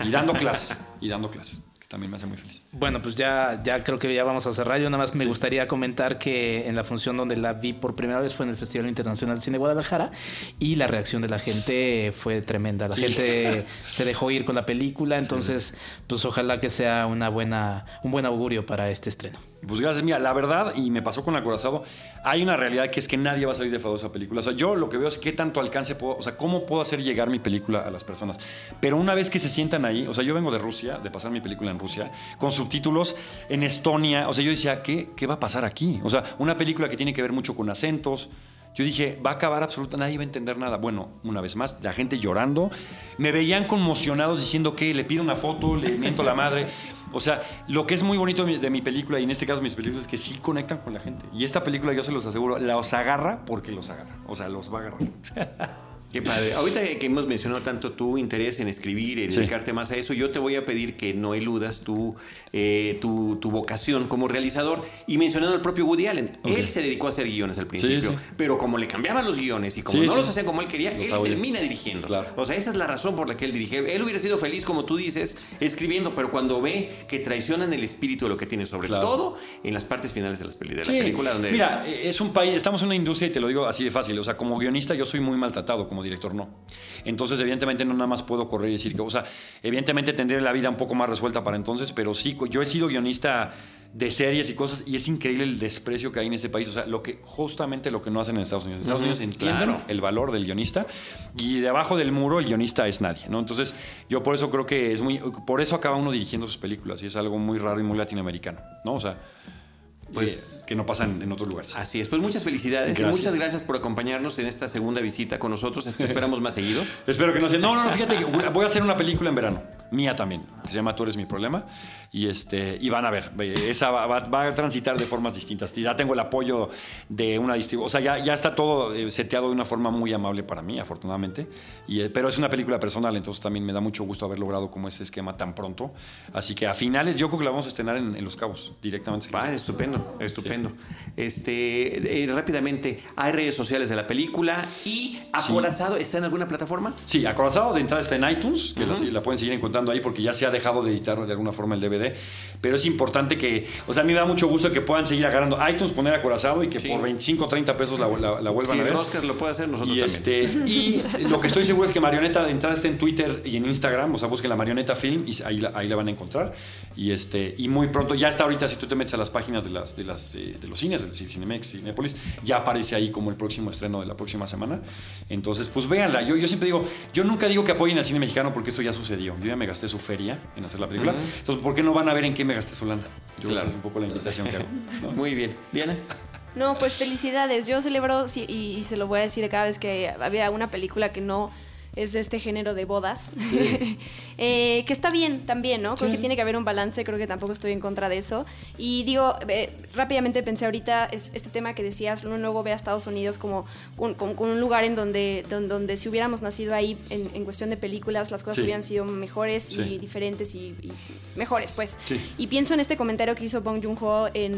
Y dando clases. Y dando clases. Que también me hace muy feliz. Bueno, pues ya, ya creo que ya vamos a cerrar. Yo nada más me gustaría comentar que en la función donde la vi por primera vez fue en el Festival Internacional de Cine de Guadalajara y la reacción de la gente fue tremenda. La Sí. gente se dejó ir con la película, entonces pues ojalá que sea una buena, un buen augurio para este estreno. Pues gracias, mira, la verdad, y me pasó con Acorazado, hay una realidad que es que nadie va a salir de esa película. O sea, yo lo que veo es qué tanto alcance puedo, o sea, cómo puedo hacer llegar mi película a las personas. Pero una vez que se sientan ahí, o sea, yo vengo de Rusia, de pasar mi película en Rusia, con subtítulos en Estonia, o sea, yo decía, ¿qué, qué va a pasar aquí? O sea, una película que tiene que ver mucho con acentos. Yo dije, va a acabar absoluta, nadie va a entender nada. Bueno, una vez más, la gente llorando. Me veían conmocionados diciendo que le pido una foto, le miento la madre. O sea, lo que es muy bonito de mi, de mi película, y en este caso mis películas, es que sí conectan con la gente. Y esta película, yo se los aseguro, los agarra porque los agarra. O sea, los va a agarrar. Qué padre. Ahorita que hemos mencionado tanto tu interés en escribir Sí. dedicarte más a eso, yo te voy a pedir que no eludas tu, eh, tu, tu vocación como realizador. Y mencionando al propio Woody Allen, él se dedicó a hacer guiones al principio, sí. pero como le cambiaban los guiones y como no los hacía como él quería, Los él termina dirigiendo. Claro. O sea, esa es la razón por la que él dirige. Él hubiera sido feliz, como tú dices, escribiendo, pero cuando ve que traicionan el espíritu de lo que tiene, sobre Claro. todo en las partes finales de, las de la película, donde Mira, es un país, estamos en una industria y te lo digo así de fácil. O sea, como guionista yo soy muy maltratado, como director no. Entonces, evidentemente, no nada más puedo correr y decir que, o sea, evidentemente tendré la vida un poco más resuelta para entonces, pero sí, yo he sido guionista de series y cosas y es increíble el desprecio que hay en ese país. O sea, lo que, justamente lo que no hacen en Estados Unidos. En Estados Unidos entienden claro. el valor del guionista y debajo del muro el guionista es nadie, ¿no? Entonces, yo por eso creo que es muy, por eso acaba uno dirigiendo sus películas y es algo muy raro y muy latinoamericano, ¿no? O sea, Pues- eh, que no pasa en, otros lugares. Así es, pues muchas felicidades y muchas gracias por acompañarnos en esta segunda visita con nosotros. Te esperamos más seguido. Espero que no sea. No, no, no, fíjate que voy a hacer una película en verano, mía también, que se llama Tú eres mi problema. Y, este, y van a ver, eh, esa va, va- va a transitar de formas distintas. Ya tengo el apoyo de una distribuidora. O sea, ya, ya está todo eh, seteado de una forma muy amable para mí, afortunadamente. Y, eh, pero es una película personal, entonces también me da mucho gusto haber logrado como ese esquema tan pronto. Así que a finales, yo creo que la vamos a estrenar en, en Los Cabos, directamente. Va, estupendo, estupendo. Este, eh, rápidamente, hay redes sociales de la película y Acorazado está en alguna plataforma. Sí, Acorazado de entrada está en iTunes, que la, la pueden seguir encontrando ahí porque ya se ha dejado de editar de alguna forma el DVD. Pero es importante que, o sea, a mí me da mucho gusto que puedan seguir agarrando iTunes, poner Acorazado y que Sí. por 25 o 30 pesos la, la- la vuelvan Si a ver. Roscas lo puede hacer, nosotros Y, también. este, y lo que estoy seguro es que Marioneta está en Twitter y en Instagram, o sea, busquen la Marioneta Film y ahí la, ahí la van a encontrar. Y, este, y muy pronto, ya está ahorita, si tú te metes a las páginas de, las, de, las, eh, de los cines, el Cinemex, Cinépolis, ya aparece ahí como el próximo estreno de la próxima semana. Entonces, pues véanla. Yo, yo siempre digo, yo nunca digo que apoyen al cine mexicano porque eso ya sucedió. Yo ya me gasté su feria en hacer la película. Entonces, ¿por qué no van a ver en qué me gasté su lana? Yo creo que Claro. es un poco la invitación que hago. ¿no? Muy bien. Diana. No, pues felicidades. Yo celebro, y, y se lo voy a decir cada vez que había una película que no es de este género de bodas. Eh, que está bien también, ¿no? Creo que tiene que haber un balance, creo que tampoco estoy en contra de eso. Y digo, eh, rápidamente pensé ahorita, es, este tema que decías, uno luego ve a Estados Unidos como un, como- un lugar en donde, donde, donde si hubiéramos nacido ahí en, en cuestión de películas, las cosas Sí. hubieran sido mejores y diferentes y, y mejores, pues. Y pienso en este comentario que hizo Bong Joon-ho en,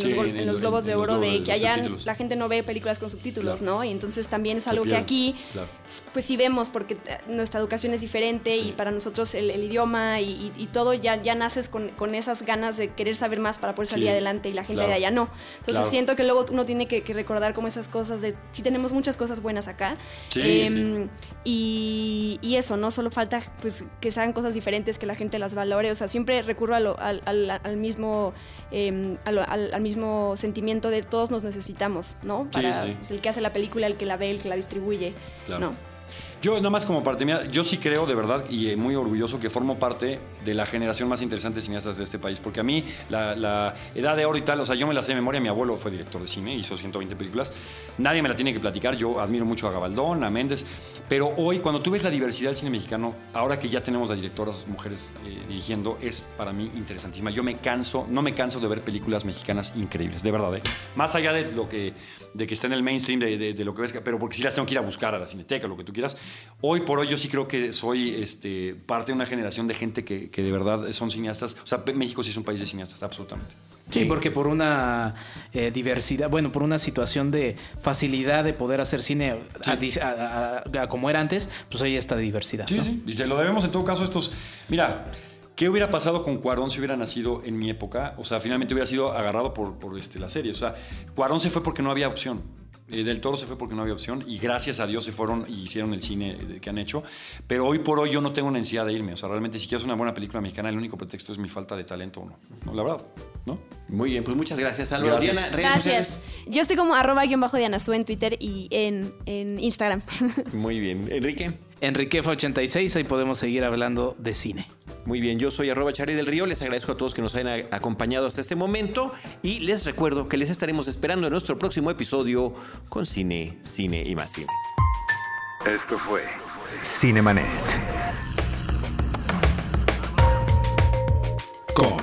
los, en Globos de Oro de que allá la gente no ve películas con subtítulos, Claro. ¿no? Y entonces también es algo que aquí, claro. pues sí vemos, porque eh, nuestra educación es diferente y para nosotros el, el idioma y, y- y todo ya, ya naces con, con esas ganas de querer saber más para poder salir Sí, adelante y la gente claro. de allá no. Entonces Claro. siento que luego uno tiene que, que recordar como esas cosas de, sí tenemos muchas cosas buenas acá. Sí, Em, Y, y eso, no solo falta pues que se hagan cosas diferentes, que la gente las valore, o sea, siempre recurro a lo- al, al- al mismo em, a lo- al, al mismo sentimiento de todos nos necesitamos, ¿no? Para pues, el que hace la película, el que la ve, el que la distribuye, Claro. ¿no? Yo, nada más como parte mía, yo sí creo de verdad y eh, muy orgulloso que formo parte de la generación más interesante de cineastas de este país, porque a mí la, edad de oro y tal, o sea, yo me la sé de memoria, mi abuelo fue director de cine, hizo 120 películas, nadie me la tiene que platicar, yo admiro mucho a Gabaldón, a Méndez, pero hoy cuando tú ves la diversidad del cine mexicano, ahora que ya tenemos a directoras mujeres eh, dirigiendo, es para mí interesantísima. Yo me canso, no me canso de ver películas mexicanas increíbles, de verdad, ¿eh? más allá de lo que, de que está en el mainstream, de lo que ves, pero porque sí las tengo que ir a buscar a la cineteca, lo que tú quieras. Hoy por hoy yo sí creo que soy este, parte de una generación de gente que, que de verdad son cineastas. O sea, México sí es un país de cineastas, absolutamente. Sí, porque por una eh, diversidad, bueno, por una situación de facilidad de poder hacer cine a- a- a- a como era antes, pues ahí está diversidad. Sí, ¿no? sí. Y se lo debemos en todo caso a estos. Mira, ¿qué hubiera pasado con Cuarón si hubiera nacido en mi época? O sea, finalmente hubiera sido agarrado por, por este, la serie. O sea, Cuarón se fue porque no había opción. Eh, del Toro se fue porque no había opción y gracias a Dios se fueron y hicieron el cine que han hecho. Pero hoy por hoy yo no tengo necesidad de irme. O sea, realmente si quiero hacer una buena película mexicana, el único pretexto es mi falta de talento. No, no la verdad, ¿no? Muy bien, pues muchas gracias, Álvaro. Gracias. Diana, redes Gracias. sociales. Yo estoy como arroba guion bajo Dianazú en Twitter y en, en Instagram. Muy bien. Enrique. Enriquefa86, ahí podemos seguir hablando de cine. Muy bien, yo soy arroba Charlie del Río, les agradezco a todos que nos hayan acompañado hasta este momento y les recuerdo que les estaremos esperando en nuestro próximo episodio con cine, cine y más cine. Esto fue Cinemanet. Con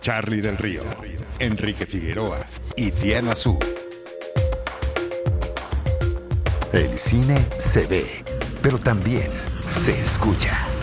Charlie del Río, Enrique Figueroa y Diana Su. El cine se ve, pero también se escucha.